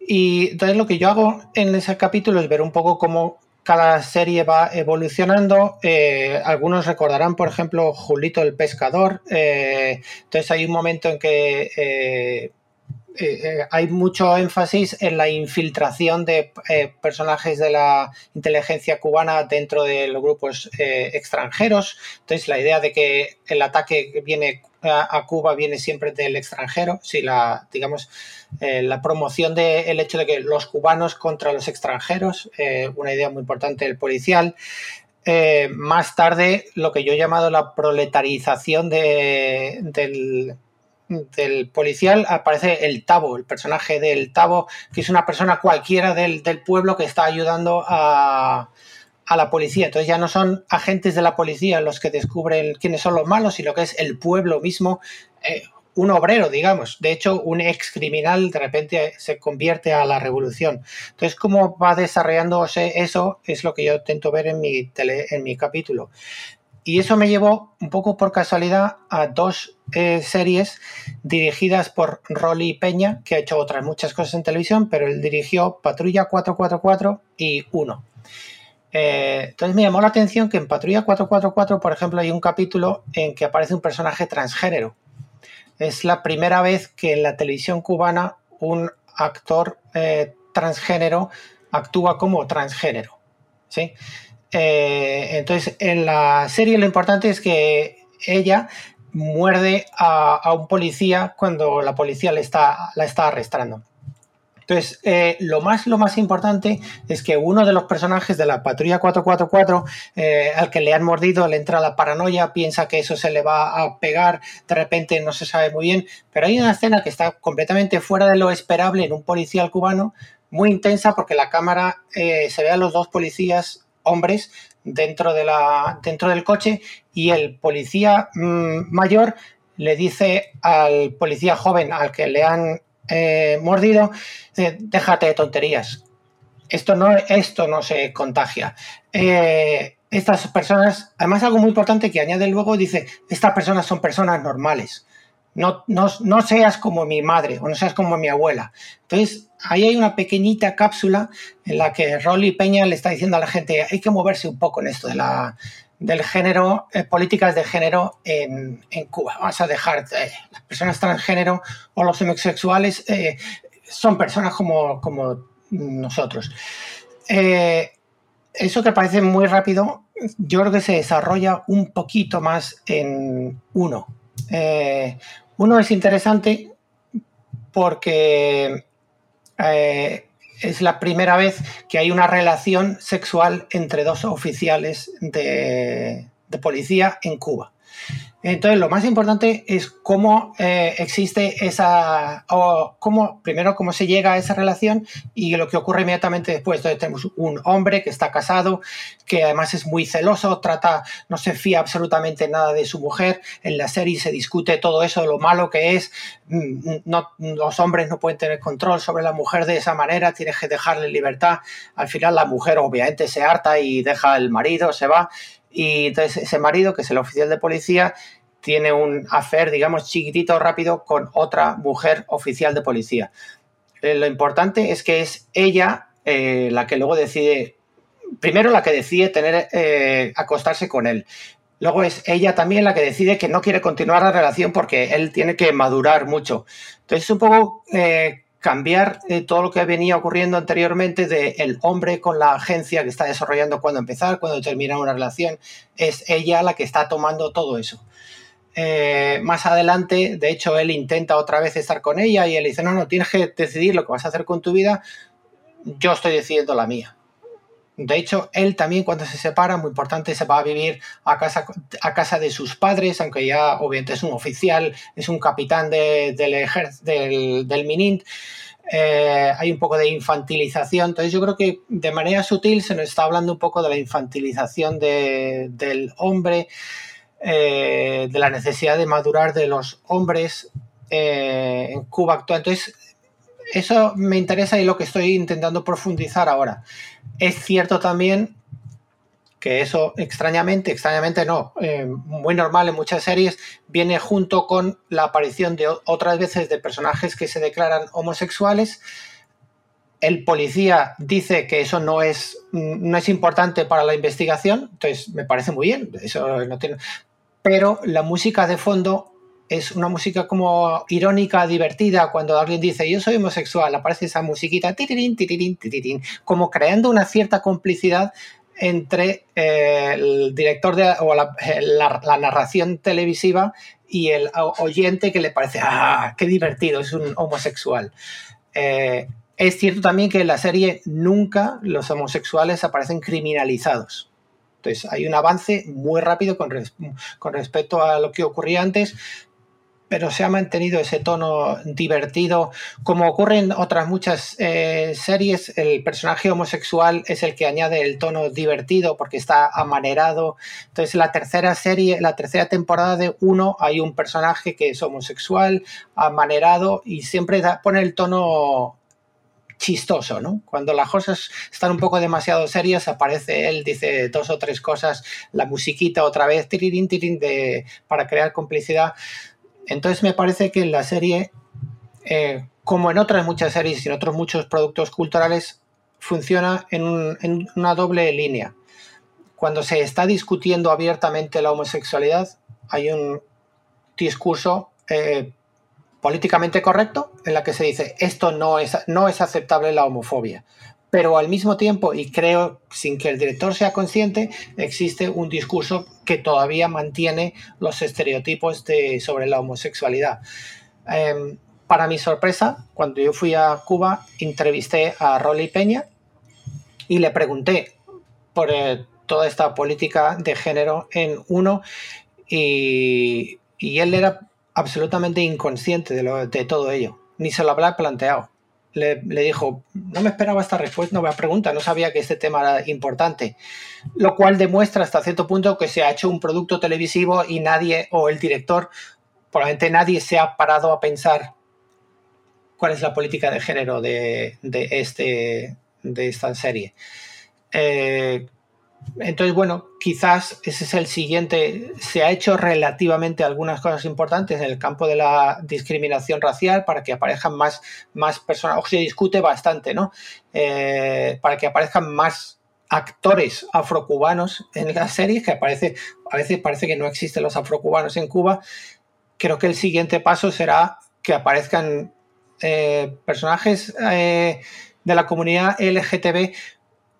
Y entonces lo que yo hago en ese capítulo es ver un poco cómo cada serie va evolucionando. Eh, algunos recordarán, por ejemplo, Julito el Pescador. Eh, entonces hay un momento en que eh, hay mucho énfasis en la infiltración de personajes de la inteligencia cubana dentro de los grupos extranjeros. Entonces la idea de que el ataque viene a, Cuba viene siempre del extranjero. Si la, digamos, eh, la promoción del hecho de que los cubanos contra los extranjeros, eh, una idea muy importante del policial. Eh, más tarde, lo que yo he llamado la proletarización del, del policial aparece el Tabo, el personaje del Tabo, que es una persona cualquiera del, del pueblo que está ayudando a, a la policía. Entonces ya no son agentes de la policía los que descubren quiénes son los malos, sino que es el pueblo mismo, eh, un obrero, digamos. De hecho, un ex criminal de repente se convierte a la revolución. Entonces, cómo va desarrollándose eso es lo que yo intento ver en mi, en mi capítulo. Y eso me llevó un poco por casualidad a dos eh, series dirigidas por Rolly Peña, que ha hecho otras muchas cosas en televisión, pero él dirigió Patrulla 444 y 1. Eh, entonces me llamó la atención que en Patrulla 444, por ejemplo, hay un capítulo en que aparece un personaje transgénero. Es la primera vez que en la televisión cubana un actor eh, transgénero actúa como transgénero. ¿sí? Eh, entonces, en la serie lo importante es que ella muerde a, un policía cuando la policía le está, la está arrestando. Entonces, eh, lo, más, lo más importante es que uno de los personajes de la patrulla 444, eh, al que le han mordido, le entra la paranoia, piensa que eso se le va a pegar, de repente no se sabe muy bien, pero hay una escena que está completamente fuera de lo esperable en un policial cubano, muy intensa porque la cámara eh, se ve a los dos policías hombres dentro, de la, dentro del coche y el policía mm, mayor le dice al policía joven al que le han eh, mordido, déjate de tonterías. Esto no, esto no se contagia. Eh, estas personas, además algo muy importante que añade luego, dice, estas personas son personas normales. No, no, no, seas como mi madre o no seas como mi abuela. Entonces, ahí hay una pequeñita cápsula en la que Rolly Peña le está diciendo a la gente, hay que moverse un poco en esto de la, del género, eh, políticas de género en, Cuba. Vamos a dejar eh, las personas transgénero o los homosexuales eh, son personas como, como nosotros. eso que parece muy rápido, yo creo que se desarrolla un poquito más en uno. Uno es interesante porque es la primera vez que hay una relación sexual entre dos oficiales de, policía en Cuba. Entonces, lo más importante es cómo eh, existe esa, o cómo, primero, cómo se llega a esa relación y lo que ocurre inmediatamente después. Entonces, tenemos un hombre que está casado, que además es muy celoso, trata, no se fía absolutamente nada de su mujer. En la serie se discute todo eso, lo malo que es. Mm, los hombres no pueden tener control sobre la mujer de esa manera, tienes que dejarle libertad. Al final, la mujer obviamente se harta y deja al marido, se va y entonces ese marido, que es el oficial de policía, tiene un afer, digamos, chiquitito, rápido con otra mujer oficial de policía. Eh, lo importante es que es ella eh, la que luego decide, primero la que decide tener, eh, acostarse con él. Luego es ella también la que decide que no quiere continuar la relación porque él tiene que madurar mucho. Entonces es un poco cambiar eh, todo lo que venía ocurriendo anteriormente de el hombre con la agencia que está desarrollando cuando empezar, cuando terminar una relación, es ella la que está tomando todo eso. Eh, más adelante, de hecho, él intenta otra vez estar con ella y él dice, no, no, tienes que decidir lo que vas a hacer con tu vida, yo estoy decidiendo la mía. De hecho, él también cuando se separa, muy importante, se va a vivir a casa, a casa de sus padres, aunque ya obviamente es un oficial, es un capitán del, del, del Minint. Eh, hay un poco de infantilización. Entonces yo creo que de manera sutil se nos está hablando un poco de la infantilización del hombre, eh, de la necesidad de madurar de los hombres eh, en Cuba actual. Entonces eso me interesa y lo que estoy intentando profundizar ahora. Es cierto también que eso extrañamente, extrañamente no, eh, muy normal en muchas series, viene junto con la aparición de otras veces de personajes que se declaran homosexuales, el policía dice que eso no es, no es importante para la investigación, entonces me parece muy bien, eso no tiene... Pero la música de fondo es una música como irónica, divertida, cuando alguien dice yo soy homosexual, aparece esa musiquita, tirirín, tirirín, tirirín, como creando una cierta complicidad entre eh, el director de, o la, la, narración televisiva y el oyente que le parece, ah, qué divertido, es un homosexual. Eh, es cierto también que en la serie nunca los homosexuales aparecen criminalizados. Entonces hay un avance muy rápido con, con respecto a lo que ocurría antes, pero se ha mantenido ese tono divertido. Como ocurre en otras muchas eh, series, el personaje homosexual es el que añade el tono divertido porque está amanerado. Entonces, en la tercera serie, la tercera temporada de uno, hay un personaje que es homosexual, amanerado y siempre pone el tono chistoso, ¿no? Cuando las cosas están un poco demasiado serias, aparece él, dice dos o tres cosas, la musiquita otra vez, tirirín, tirirín, de, para crear complicidad. Entonces me parece que en la serie, eh, como en otras muchas series y en otros muchos productos culturales, funciona en, una doble línea. Cuando se está discutiendo abiertamente la homosexualidad, hay un discurso eh, políticamente correcto en la que se dice esto no es, no es aceptable la homofobia pero al mismo tiempo, y creo sin que el director sea consciente, existe un discurso que todavía mantiene los estereotipos sobre la homosexualidad. Em, para mi sorpresa, cuando yo fui a Cuba, entrevisté a Rolly Peña y le pregunté por eh, toda esta política de género en uno y, él era absolutamente inconsciente de, de todo ello, ni se lo había planteado le, dijo, no me esperaba esta respuesta, no pregunta, no sabía que este tema era importante. Lo cual demuestra hasta cierto punto que se ha hecho un producto televisivo y nadie, o el director, probablemente nadie se ha parado a pensar cuál es la política de género de, este, de esta serie. Eh, entonces, bueno, quizás ese es el siguiente. Se ha hecho relativamente algunas cosas importantes en el campo de la discriminación racial para que aparezcan más, más personas, o se discute bastante, ¿no? Eh, para que aparezcan más actores afrocubanos en las series, que aparece, a veces parece que no existen los afrocubanos en Cuba. Creo que el siguiente paso será que aparezcan eh, personajes eh, de la comunidad LGTB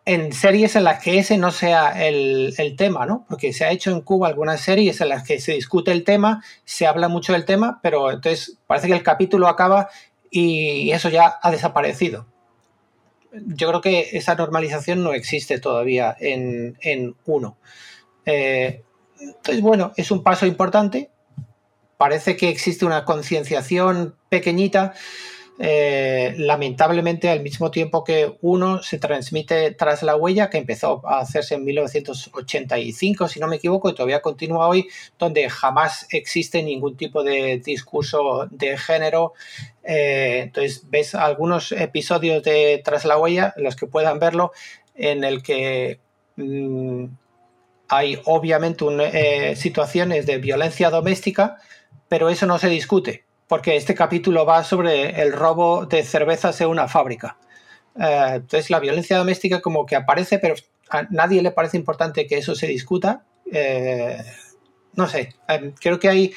en series en las que ese no sea el, tema, ¿no? Porque se ha hecho en Cuba algunas series en las que se discute el tema, se habla mucho del tema, pero entonces parece que el capítulo acaba y eso ya ha desaparecido. Yo creo que esa normalización no existe todavía en, uno. Eh, entonces, bueno, es un paso importante. Parece que existe una concienciación pequeñita eh, lamentablemente al mismo tiempo que uno se transmite tras la huella, que empezó a hacerse en 1985, si no me equivoco, y todavía continúa hoy, donde jamás existe ningún tipo de discurso de género. Eh, entonces, ves algunos episodios de Tras la huella, los que puedan verlo, en el que... Mm, hay obviamente eh, situaciones de violencia doméstica, pero eso no se discute porque este capítulo va sobre el robo de cervezas en una fábrica. Eh, entonces la violencia doméstica como que aparece, pero a nadie le parece importante que eso se discuta. Eh, no sé, eh, creo que hay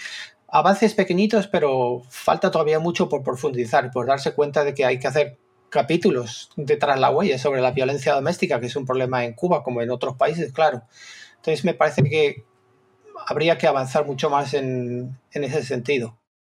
avances pequeñitos, pero falta todavía mucho por profundizar, por darse cuenta de que hay que hacer capítulos detrás la huella sobre la violencia doméstica, que es un problema en Cuba como en otros países, claro. Entonces me parece que habría que avanzar mucho más en ese sentido.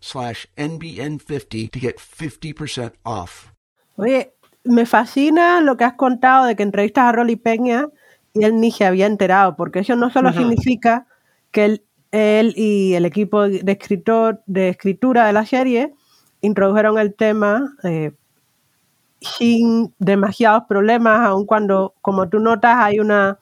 slash NBN50 to get 50% off. Oye, me fascina lo que has contado de que entrevistas a Rolly Peña y él ni se había enterado, porque eso no solo significa que él, él y el equipo de, escritor, de escritura de la serie introdujeron el tema eh, sin demasiados problemas, aun cuando, como tú notas, hay una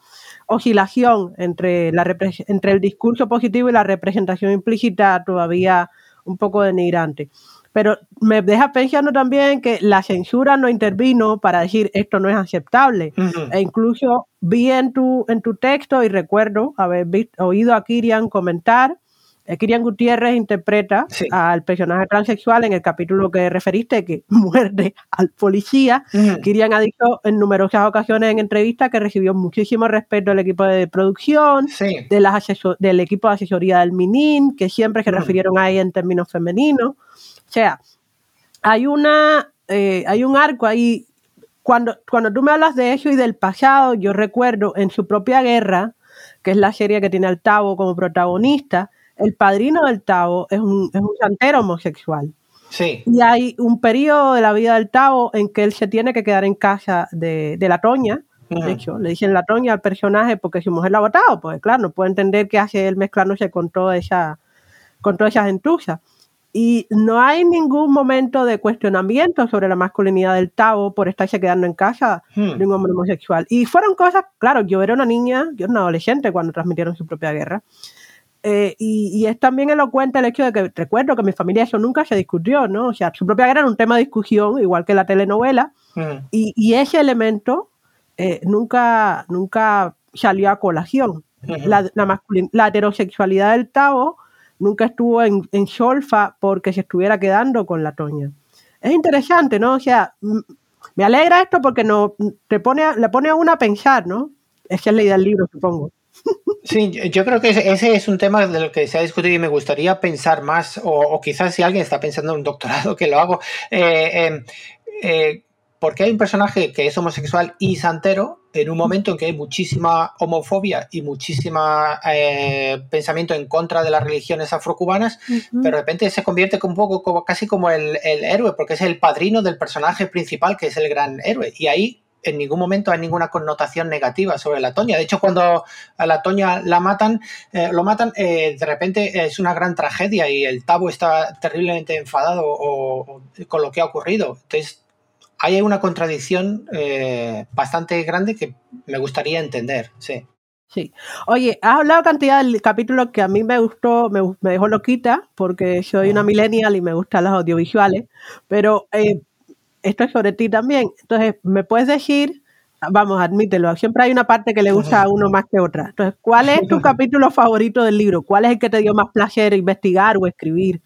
oscilación entre, la entre el discurso positivo y la representación implícita todavía un poco denigrante. Pero me deja pensando también que la censura no intervino para decir esto no es aceptable. E incluso vi en tu, en tu texto y recuerdo haber vis- oído a Kirian comentar. Kirian Gutiérrez interpreta Sí. al personaje transexual en el capítulo que referiste, que *laughs* muerde al policía. Kirian ha dicho en numerosas ocasiones en entrevistas que recibió muchísimo respeto del equipo de producción, Sí. de las del equipo de asesoría del MININ, que siempre se Mm. refirieron a ella en términos femeninos. O sea, hay una eh, hay un arco ahí. Cuando, cuando tú me hablas de eso y del pasado, yo recuerdo en su propia guerra, que es la serie que tiene al Tavo como protagonista, el padrino del Tavo es un, es un santero homosexual. Sí. Y hay un periodo de la vida del Tavo en que él se tiene que quedar en casa de, de la Toña. Ujú. De hecho, le dicen la Toña al personaje porque su mujer lo ha votado. Pues claro, no puede entender qué hace él mezclándose con toda esa, con toda esa gentuza. Y no hay ningún momento de cuestionamiento sobre la masculinidad del Tavo por estarse quedando en casa Hmm. de un hombre homosexual. Y fueron cosas, claro, yo era una niña, yo era una adolescente cuando transmitieron su propia guerra. Eh, y, y es también elocuente el hecho de que recuerdo que en mi familia eso nunca se discutió, ¿no? O sea, su propia guerra era un tema de discusión, igual que la telenovela, Ujú. y, y ese elemento eh, nunca, nunca salió a colación. La, la, la heterosexualidad del Tavo nunca estuvo en, en solfa porque se estuviera quedando con la Toña. Es interesante, ¿no? O sea, me alegra esto porque no, te pone, a- le pone a uno a pensar, ¿no? Esa es la idea del libro, supongo. Sí, yo- creo que ese- es un tema del que se ha discutido y me gustaría pensar más, o, o quizás si alguien está pensando en un doctorado, que lo hago. Eh, eh, eh, porque hay un personaje que es homosexual y santero en un momento en que hay muchísima homofobia y muchísima eh, pensamiento en contra de las religiones afrocubanas, pero de repente se convierte un poco como, casi como el, el héroe, porque es el padrino del personaje principal, que es el gran héroe. Y ahí en ningún momento hay ninguna connotación negativa sobre la Toña. De hecho, cuando a la Toña la matan, eh, lo matan, eh, de repente es una gran tragedia y el Tabo está terriblemente enfadado o, o con lo que ha ocurrido. Entonces, hay una contradicción eh, bastante grande que me gustaría entender, sí. Sí. Oye, has hablado cantidad del capítulo que a mí me gustó, me, me dejó loquita, porque soy una millennial y me gustan los audiovisuales, pero eh, esto es sobre ti también. Entonces, ¿me puedes decir, vamos, admítelo, siempre hay una parte que le gusta a uno más que otra. Entonces, ¿cuál es tu *laughs* capítulo favorito del libro? ¿Cuál es el que te dio más placer investigar o escribir?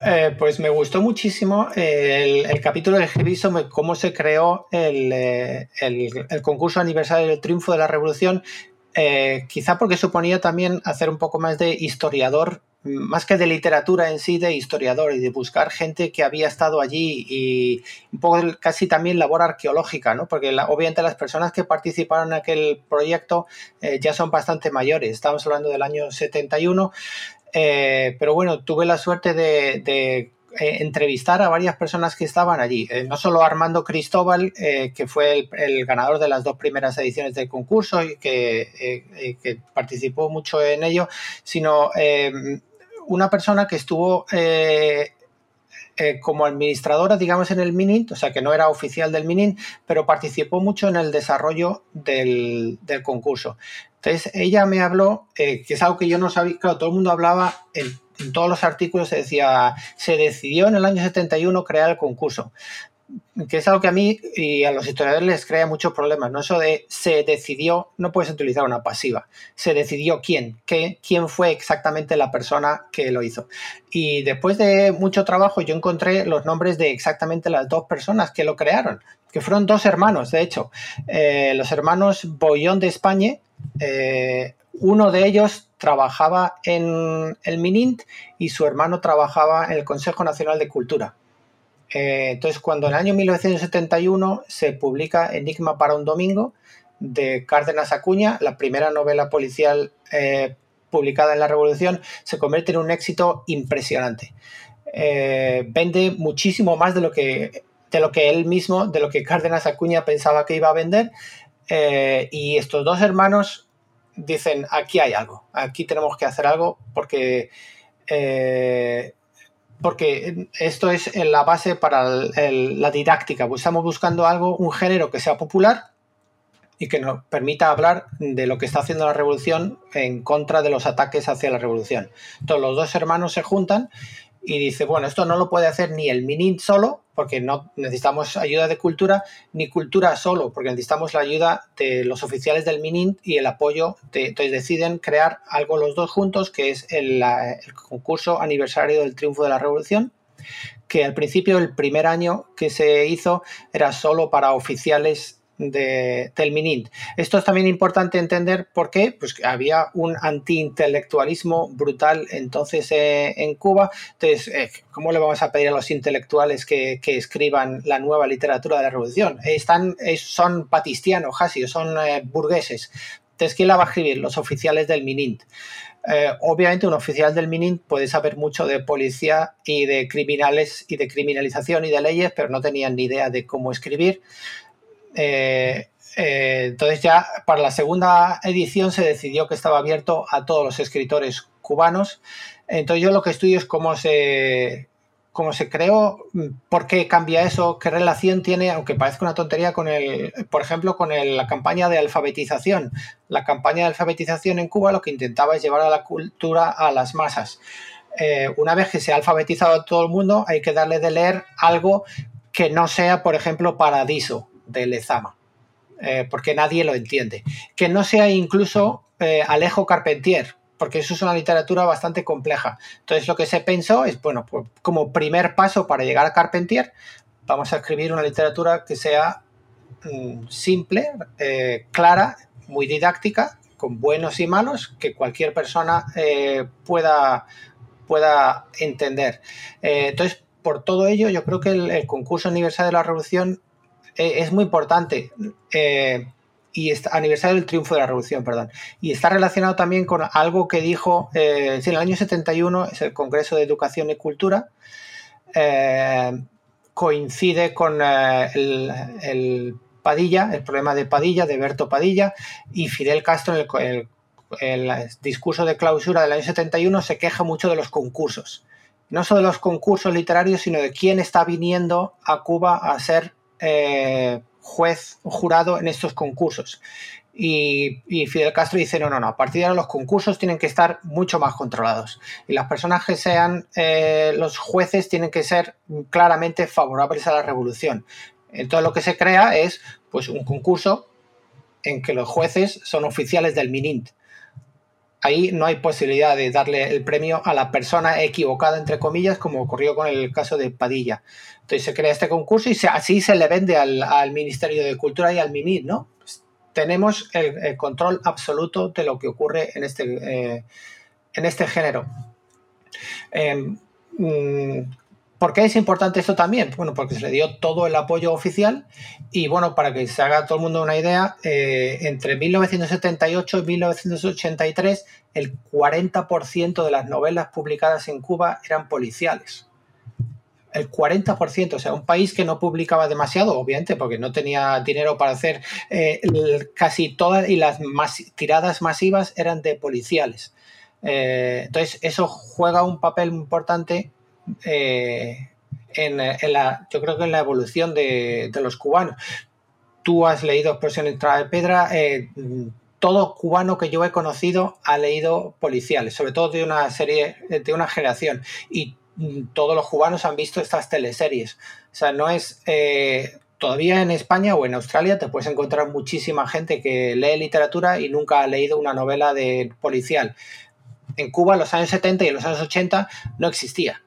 Eh, pues me gustó muchísimo el, el capítulo escribí sobre cómo se creó el, eh, el, el concurso aniversario del triunfo de la revolución, eh, quizá porque suponía también hacer un poco más de historiador, más que de literatura en sí, de historiador y de buscar gente que había estado allí y un poco casi también labor arqueológica, ¿no? porque la, obviamente las personas que participaron en aquel proyecto eh, ya son bastante mayores, estamos hablando del año 71. Eh, pero bueno, tuve la suerte de, de eh, entrevistar a varias personas que estaban allí. Eh, no solo Armando Cristóbal, eh, que fue el, ganador de las dos primeras ediciones del concurso y que, participó mucho en ello, sino una persona que estuvo como administradora, digamos, en el MININ, o sea, que no era oficial del MININ, pero participó mucho en el desarrollo del concurso. Entonces ella me habló, eh, que es algo que yo no sabía, claro, todo el mundo hablaba, en, todos los artículos se decía, se decidió en el año 71 crear el concurso, que es algo que a mí y a los historiadores les crea muchos problemas, ¿no? Eso de se decidió, no puedes utilizar una pasiva, se decidió quién, qué, quién fue exactamente la persona que lo hizo. Y después de mucho trabajo yo encontré los nombres de exactamente las dos personas que lo crearon, que fueron dos hermanos, de hecho, eh, los hermanos Bollón de España, eh, uno de ellos trabajaba en el MININT y su hermano trabajaba en el Consejo Nacional de Cultura. Eh, entonces, cuando en el año 1971 se publica Enigma para un domingo de Cárdenas Acuña, la primera novela policial eh, publicada en la Revolución, se convierte en un éxito impresionante. Vende muchísimo más de lo que de lo que él mismo, de lo que Cárdenas Acuña pensaba que iba a vender. Y estos dos hermanos dicen, aquí hay algo, aquí tenemos que hacer algo porque porque esto es la base para la didáctica. Estamos buscando algo, un género que sea popular y que nos permita hablar de lo que está haciendo la revolución en contra de los ataques hacia la revolución. Entonces los dos hermanos se juntan y dice, bueno, esto no lo puede hacer ni el MININT solo, porque no necesitamos ayuda de cultura, ni cultura solo, porque necesitamos la ayuda de los oficiales del MININT y el apoyo. De, entonces deciden crear algo los dos juntos, que es el, el concurso aniversario del triunfo de la revolución, que al principio, el primer año que se hizo, era solo para oficiales de, del MININT. Esto es también importante entender por qué, pues había un antiintelectualismo brutal entonces eh, en Cuba. Entonces, eh, ¿cómo le vamos a pedir a los intelectuales que, escriban la nueva literatura de la revolución? Están, son patistianos, casi, son eh, burgueses. Entonces, ¿quién la va a escribir? Los oficiales del MININT. obviamente un oficial del MININT puede saber mucho de policía y de criminales y de criminalización y de leyes, pero no tenían ni idea de cómo escribir. Eh, eh, entonces ya para la segunda edición se decidió que estaba abierto a todos los escritores cubanos. Entonces yo lo que estudio es cómo se, cómo se creó, por qué cambia eso, qué relación tiene, aunque parezca una tontería, con el, por ejemplo, con la campaña de alfabetización. La campaña de alfabetización en Cuba lo que intentaba es llevar a la cultura a las masas. Eh, una vez que se ha alfabetizado a todo el mundo, hay que darle de leer algo que no sea, por ejemplo, Paradiso, de Lezama, eh, porque nadie lo entiende. Que no sea incluso eh, Alejo Carpentier, porque eso es una literatura bastante compleja. Entonces lo que se pensó es, bueno, pues como primer paso para llegar a Carpentier, vamos a escribir una literatura que sea mm, simple, eh, clara, muy didáctica, con buenos y malos, que cualquier persona pueda, pueda entender. entonces, por todo ello, yo creo que el, el concurso aniversario de la Revolución eh, es muy importante. Eh, y está, aniversario del triunfo de la revolución, perdón. Y está relacionado también con algo que dijo, eh, en el año 71 es el Congreso de Educación y Cultura, coincide con el, Padilla, el problema de Padilla, de Berto Padilla, y Fidel Castro en el, el, discurso de clausura del año 71 se queja mucho de los concursos. No solo de los concursos literarios, sino de quién está viniendo a Cuba a ser eh, juez jurado en estos concursos. Y, Fidel Castro dice, no, no, no, a partir de ahora los concursos tienen que estar mucho más controlados. Y las personas que sean eh, los jueces tienen que ser claramente favorables a la revolución. Entonces lo que se crea es pues, un concurso en que los jueces son oficiales del MININT ahí no hay posibilidad de darle el premio a la persona equivocada, entre comillas, como ocurrió con el caso de Padilla. Entonces se crea este concurso y así se le vende al, Ministerio de Cultura y al MINIT, ¿no? Pues tenemos el, control absoluto de lo que ocurre en este, eh, en este género. Em, mm, ¿Por qué es importante esto también? Bueno, porque se le dio todo el apoyo oficial y bueno, para que se haga todo el mundo una idea, eh, entre 1978 y 1983 el 40% de las novelas publicadas en Cuba eran policiales. El 40%, o sea, un país que no publicaba demasiado, obviamente, porque no tenía dinero para hacer eh, casi todas y las tiradas masivas eran de policiales. Eh, entonces, eso juega un papel importante eh, en, la, yo creo que en la evolución de, los cubanos. Tú has leído Expresión Entrada de Pedra, eh, todo cubano que yo he conocido ha leído policiales, sobre todo de una serie, de una generación. Y todos los cubanos han visto estas teleseries. O sea, no es... Eh, todavía en España o en Australia te puedes encontrar muchísima gente que lee literatura y nunca ha leído una novela de policial. En Cuba en los años 70 y en los años 80 no existía.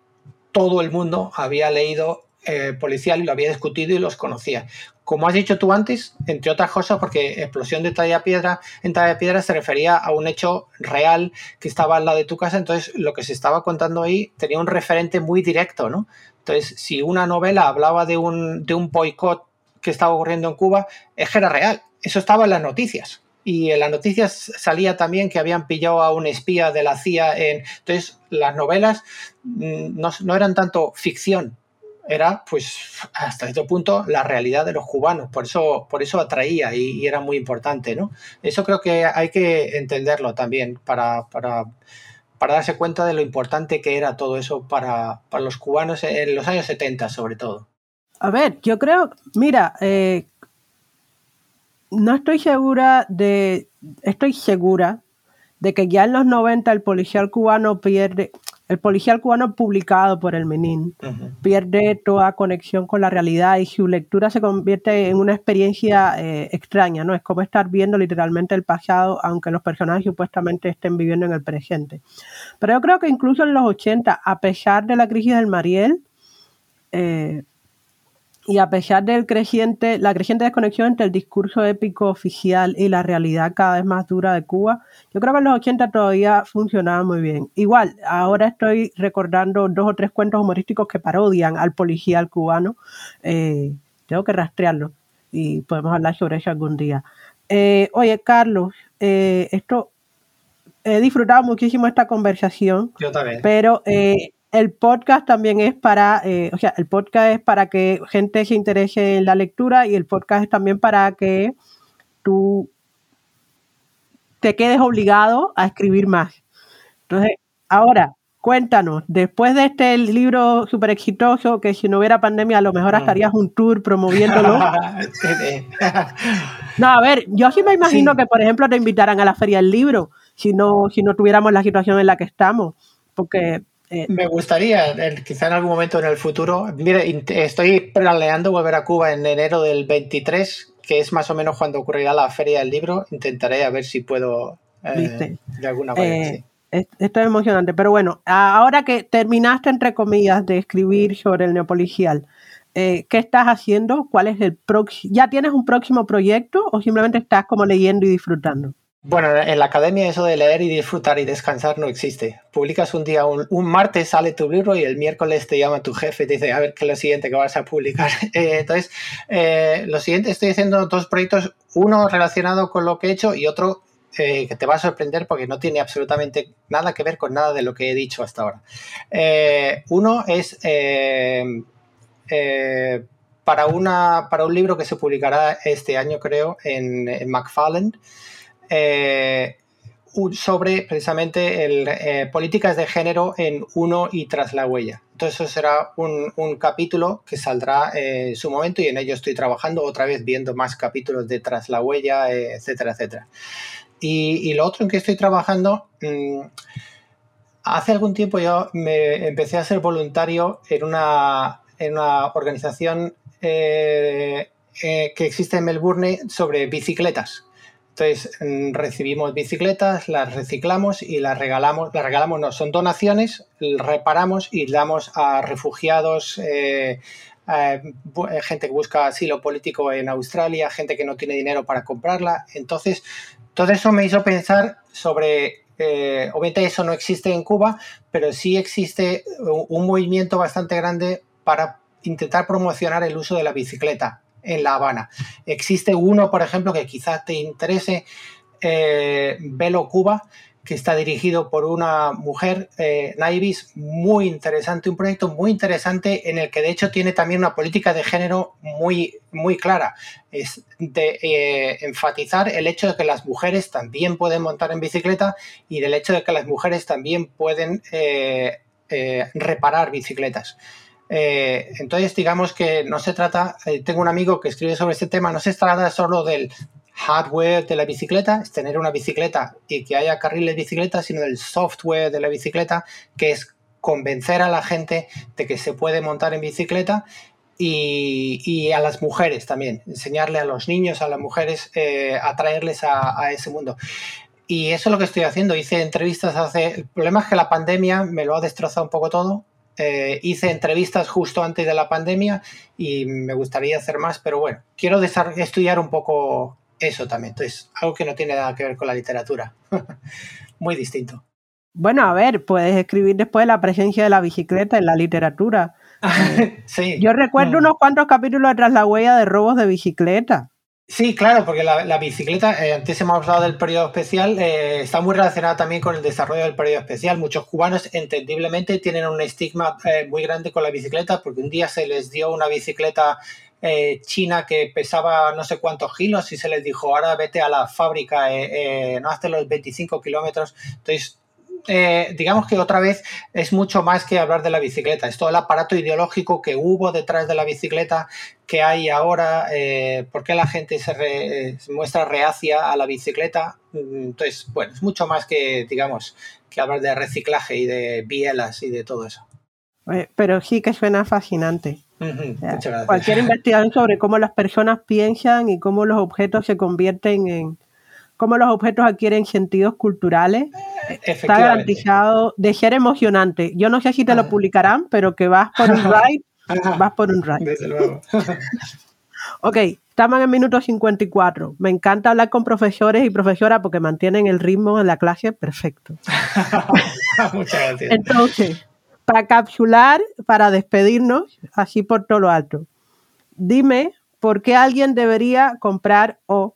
Todo el mundo había leído eh, policial y lo había discutido y los conocía. Como has dicho tú antes, entre otras cosas, porque explosión de talla piedra en talla piedra se refería a un hecho real que estaba al lado de tu casa, entonces lo que se estaba contando ahí tenía un referente muy directo, ¿no? Entonces, si una novela hablaba de un, de un boicot que estaba ocurriendo en Cuba, es que era real. Eso estaba en las noticias. Y en las noticias salía también que habían pillado a un espía de la CIA en... Entonces, las novelas mm, no, no eran tanto ficción, era, pues, hasta cierto punto, la realidad de los cubanos. Por eso, por eso atraía y, era muy importante, ¿no? Eso creo que hay que entenderlo también para, para, para darse cuenta de lo importante que era todo eso para, para, los cubanos en los años 70, sobre todo. A ver, yo creo, mira, eh, no estoy segura de, estoy segura de que ya en los 90 el policial cubano pierde, el policial cubano publicado por el Menin pierde toda conexión con la realidad y su lectura se convierte en una experiencia eh, extraña, ¿no? Es como estar viendo literalmente el pasado, aunque los personajes supuestamente estén viviendo en el presente. Pero yo creo que incluso en los 80, a pesar de la crisis del Mariel, eh, y a pesar del creciente, la creciente desconexión entre el discurso épico oficial y la realidad cada vez más dura de Cuba, yo creo que en los 80 todavía funcionaba muy bien. Igual, ahora estoy recordando dos o tres cuentos humorísticos que parodian al policial cubano. Eh, tengo que rastrearlo y podemos hablar sobre eso algún día. Eh, oye, Carlos, eh, esto he disfrutado muchísimo esta conversación. Yo también. Pero el podcast también es para, eh, o sea, el podcast es para que gente se interese en la lectura y el podcast es también para que tú te quedes obligado a escribir más. Entonces, ahora, cuéntanos, después de este libro súper exitoso, que si no hubiera pandemia a lo mejor hasta harías un tour promoviéndolo. *laughs* no, a ver, yo sí me imagino que, por ejemplo, te invitaran a la feria del libro, si no, si no tuviéramos la situación en la que estamos, porque eh, me gustaría, quizá en algún momento en el futuro. Mire, estoy planeando volver a Cuba en enero del 23, que es más o menos cuando ocurrirá la feria del libro. Intentaré a ver si puedo eh, de alguna manera. Eh, esto es emocionante, pero bueno, ahora que terminaste, entre comillas, de escribir sobre el neopolicial, ¿qué estás haciendo? ¿Cuál es el próximo? ¿Ya tienes un próximo proyecto o simplemente estás como leyendo y disfrutando? Bueno, en la academia eso de leer y disfrutar y descansar no existe. Publicas un día, un, martes sale tu libro y el miércoles te llama tu jefe y te dice, a ver, ¿qué es lo siguiente que vas a publicar? *laughs* Eh, entonces, eh, lo siguiente, estoy haciendo dos proyectos, uno relacionado con lo que he hecho y otro eh, que te va a sorprender porque no tiene absolutamente nada que ver con nada de lo que he dicho hasta ahora. uno es para, una, para un libro que se publicará este año, creo, en, en McFarland. Eh, sobre precisamente el, eh, políticas de género en uno y tras la huella. Entonces eso será un, capítulo que saldrá en su momento y en ello estoy trabajando otra vez viendo más capítulos de tras la huella, etcétera, etcétera. Y, lo otro en que estoy trabajando, mm, hace algún tiempo yo me empecé a ser voluntario en una, en una organización eh, que existe en Melbourne sobre bicicletas entonces mm, recibimos bicicletas, las reciclamos y las regalamos. Las regalamos, no, son donaciones, reparamos y damos a refugiados, eh, gente que busca asilo político en Australia, gente que no tiene dinero para comprarla. Entonces, todo eso me hizo pensar sobre, eh, obviamente eso no existe en Cuba, pero sí existe un movimiento bastante grande para intentar promocionar el uso de la bicicleta en La Habana. Existe uno, por ejemplo, que quizás te interese, eh, Velo Cuba, que está dirigido por una mujer, eh, Naivis, muy interesante, un proyecto muy interesante en el que de hecho tiene también una política de género muy, muy clara. Es de eh, enfatizar el hecho de que las mujeres también pueden montar en bicicleta y del hecho de que las mujeres también pueden reparar bicicletas. Eh, entonces, digamos que no se trata, eh, tengo un amigo que escribe sobre este tema, no se trata solo del hardware de la bicicleta, es tener una bicicleta y que haya carriles de bicicleta, sino del software de la bicicleta, que es convencer a la gente de que se puede montar en bicicleta y, a las mujeres también, enseñarle a los niños, a las mujeres, eh, atraerles a, ese mundo. Y eso es lo que estoy haciendo. Hice entrevistas hace... El problema es que la pandemia me lo ha destrozado un poco todo. Eh, hice entrevistas justo antes de la pandemia y me gustaría hacer más, pero bueno, quiero estudiar un poco eso también. Entonces, algo que no tiene nada que ver con la literatura. *laughs* Muy distinto. Bueno, a ver, puedes escribir después la presencia de la bicicleta en la literatura. *laughs* sí. Yo recuerdo mm. unos cuantos capítulos tras la huella de robos de bicicleta. Sí, claro, porque la, bicicleta, eh, antes hemos hablado del periodo especial, eh, está muy relacionada también con el desarrollo del periodo especial. Muchos cubanos, entendiblemente, tienen un estigma eh, muy grande con la bicicleta porque un día se les dio una bicicleta china que pesaba no sé cuántos kilos y se les dijo, ahora vete a la fábrica, no hazte los 25 kilómetros. Entonces, eh, digamos que otra vez es mucho más que hablar de la bicicleta, es todo el aparato ideológico que hubo detrás de la bicicleta, que hay ahora, eh, por qué la gente se, muestra reacia a la bicicleta. Mm, entonces, bueno, es mucho más que, digamos, que hablar de reciclaje y de bielas y de todo eso. Pero sí que suena fascinante. cualquier investigación sobre cómo las personas piensan y cómo los objetos se convierten en, cómo los objetos adquieren sentidos culturales, está garantizado de ser emocionante. Yo no sé si te lo publicarán, pero que vas por un *laughs* ride, vas por un ride. Desde luego. *laughs* ok, estamos en el minuto 54. Me encanta hablar con profesores y profesoras porque mantienen el ritmo en la clase perfecto. *laughs* Muchas gracias. Entonces, para capsular, para despedirnos, así por todo lo alto, dime por qué alguien debería comprar o,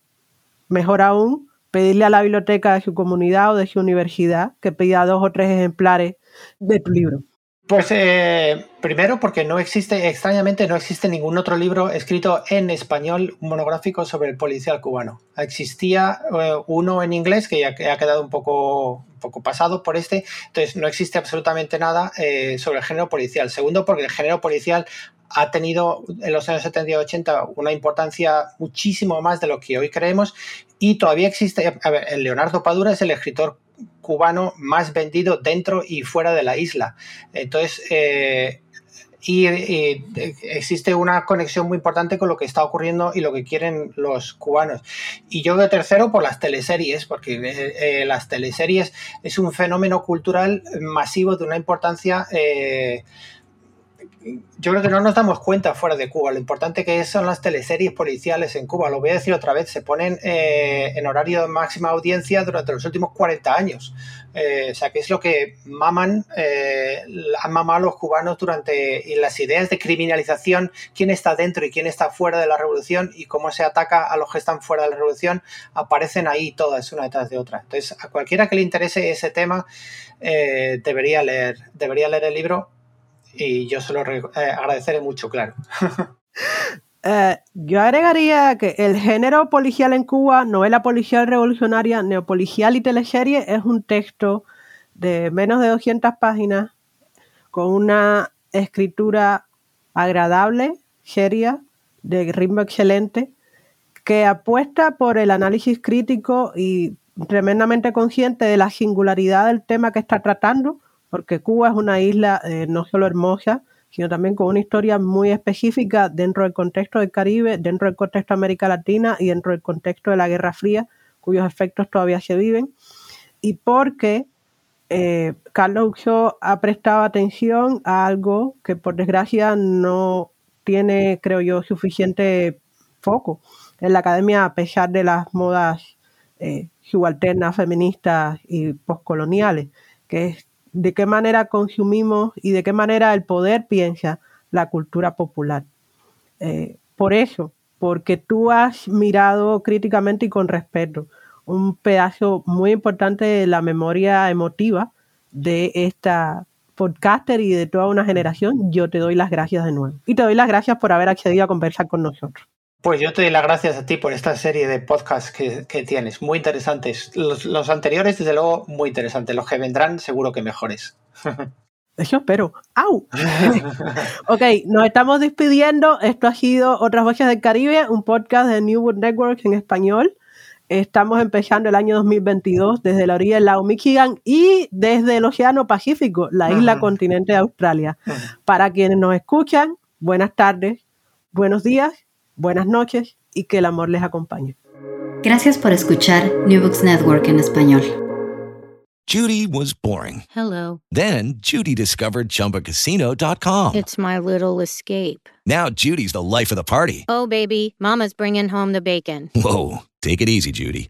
mejor aún, pedirle a la biblioteca de su comunidad o de su universidad que pida dos o tres ejemplares de tu libro? Pues eh, primero porque no existe, extrañamente no existe ningún otro libro escrito en español monográfico sobre el policial cubano. Existía eh, uno en inglés que ya ha quedado un poco, poco pasado por este, entonces no existe absolutamente nada eh, sobre el género policial. Segundo porque el género policial ha tenido en los años 70 y 80 una importancia muchísimo más de lo que hoy creemos y todavía existe, a ver, Leonardo Padura es el escritor cubano más vendido dentro y fuera de la isla. Entonces, eh, y, existe una conexión muy importante con lo que está ocurriendo y lo que quieren los cubanos. Y yo de tercero por las teleseries, porque eh, eh, las teleseries es un fenómeno cultural masivo de una importancia yo creo que no nos damos cuenta fuera de Cuba. Lo importante que son las teleseries policiales en Cuba. Lo voy a decir otra vez, se ponen eh, en horario de máxima audiencia durante los últimos 40 años. Eh, o sea, que es lo que maman, eh, han mamado los cubanos durante las ideas de criminalización, quién está dentro y quién está fuera de la revolución y cómo se ataca a los que están fuera de la revolución, aparecen ahí todas una detrás de otra. Entonces, a cualquiera que le interese ese tema, debería, leer, debería leer el libro y yo se lo eh, agradeceré mucho, claro. *laughs* Eh, yo agregaría que el género policial en Cuba, novela policial revolucionaria, neopolicial y teleserie, es un texto de menos de 200 páginas con una escritura agradable, seria, de ritmo excelente, que apuesta por el análisis crítico y tremendamente consciente de la singularidad del tema que está tratando porque Cuba es una isla eh, no solo hermosa, sino también con una historia muy específica dentro del contexto del Caribe, dentro del contexto de América Latina y dentro del contexto de la Guerra Fría, cuyos efectos todavía se viven, y porque eh, Carlos Uxo ha prestado atención a algo que por desgracia no tiene, creo yo, suficiente foco en la academia a pesar de las modas eh, subalternas, feministas y postcoloniales, que es de qué manera consumimos y de qué manera el poder piensa la cultura popular. Eh, por eso, porque tú has mirado críticamente y con respeto un pedazo muy importante de la memoria emotiva de esta podcaster y de toda una generación, yo te doy las gracias de nuevo. Y te doy las gracias por haber accedido a conversar con nosotros. Pues yo te doy las gracias a ti por esta serie de podcasts que, tienes, muy interesantes. Los, anteriores, desde luego, muy interesantes. Los que vendrán, seguro que mejores. *laughs* Eso espero. ¡Au! *laughs* ok, nos estamos despidiendo. Esto ha sido Otras Voces del Caribe, un podcast de New World Networks en español. Estamos empezando el año 2022 desde la orilla del lago Michigan y desde el Océano Pacífico, la isla continente de Australia. Para quienes nos escuchan, buenas tardes, buenos días, buenas noches y que el amor les acompañe. Gracias por escuchar New Books Network en español. Judy was boring. Hello. Then Judy discovered ChumbaCasino.com. It's my little escape. Now Judy's the life of the party. Oh, baby, Mama's bringing home the bacon. Whoa, take it easy, Judy.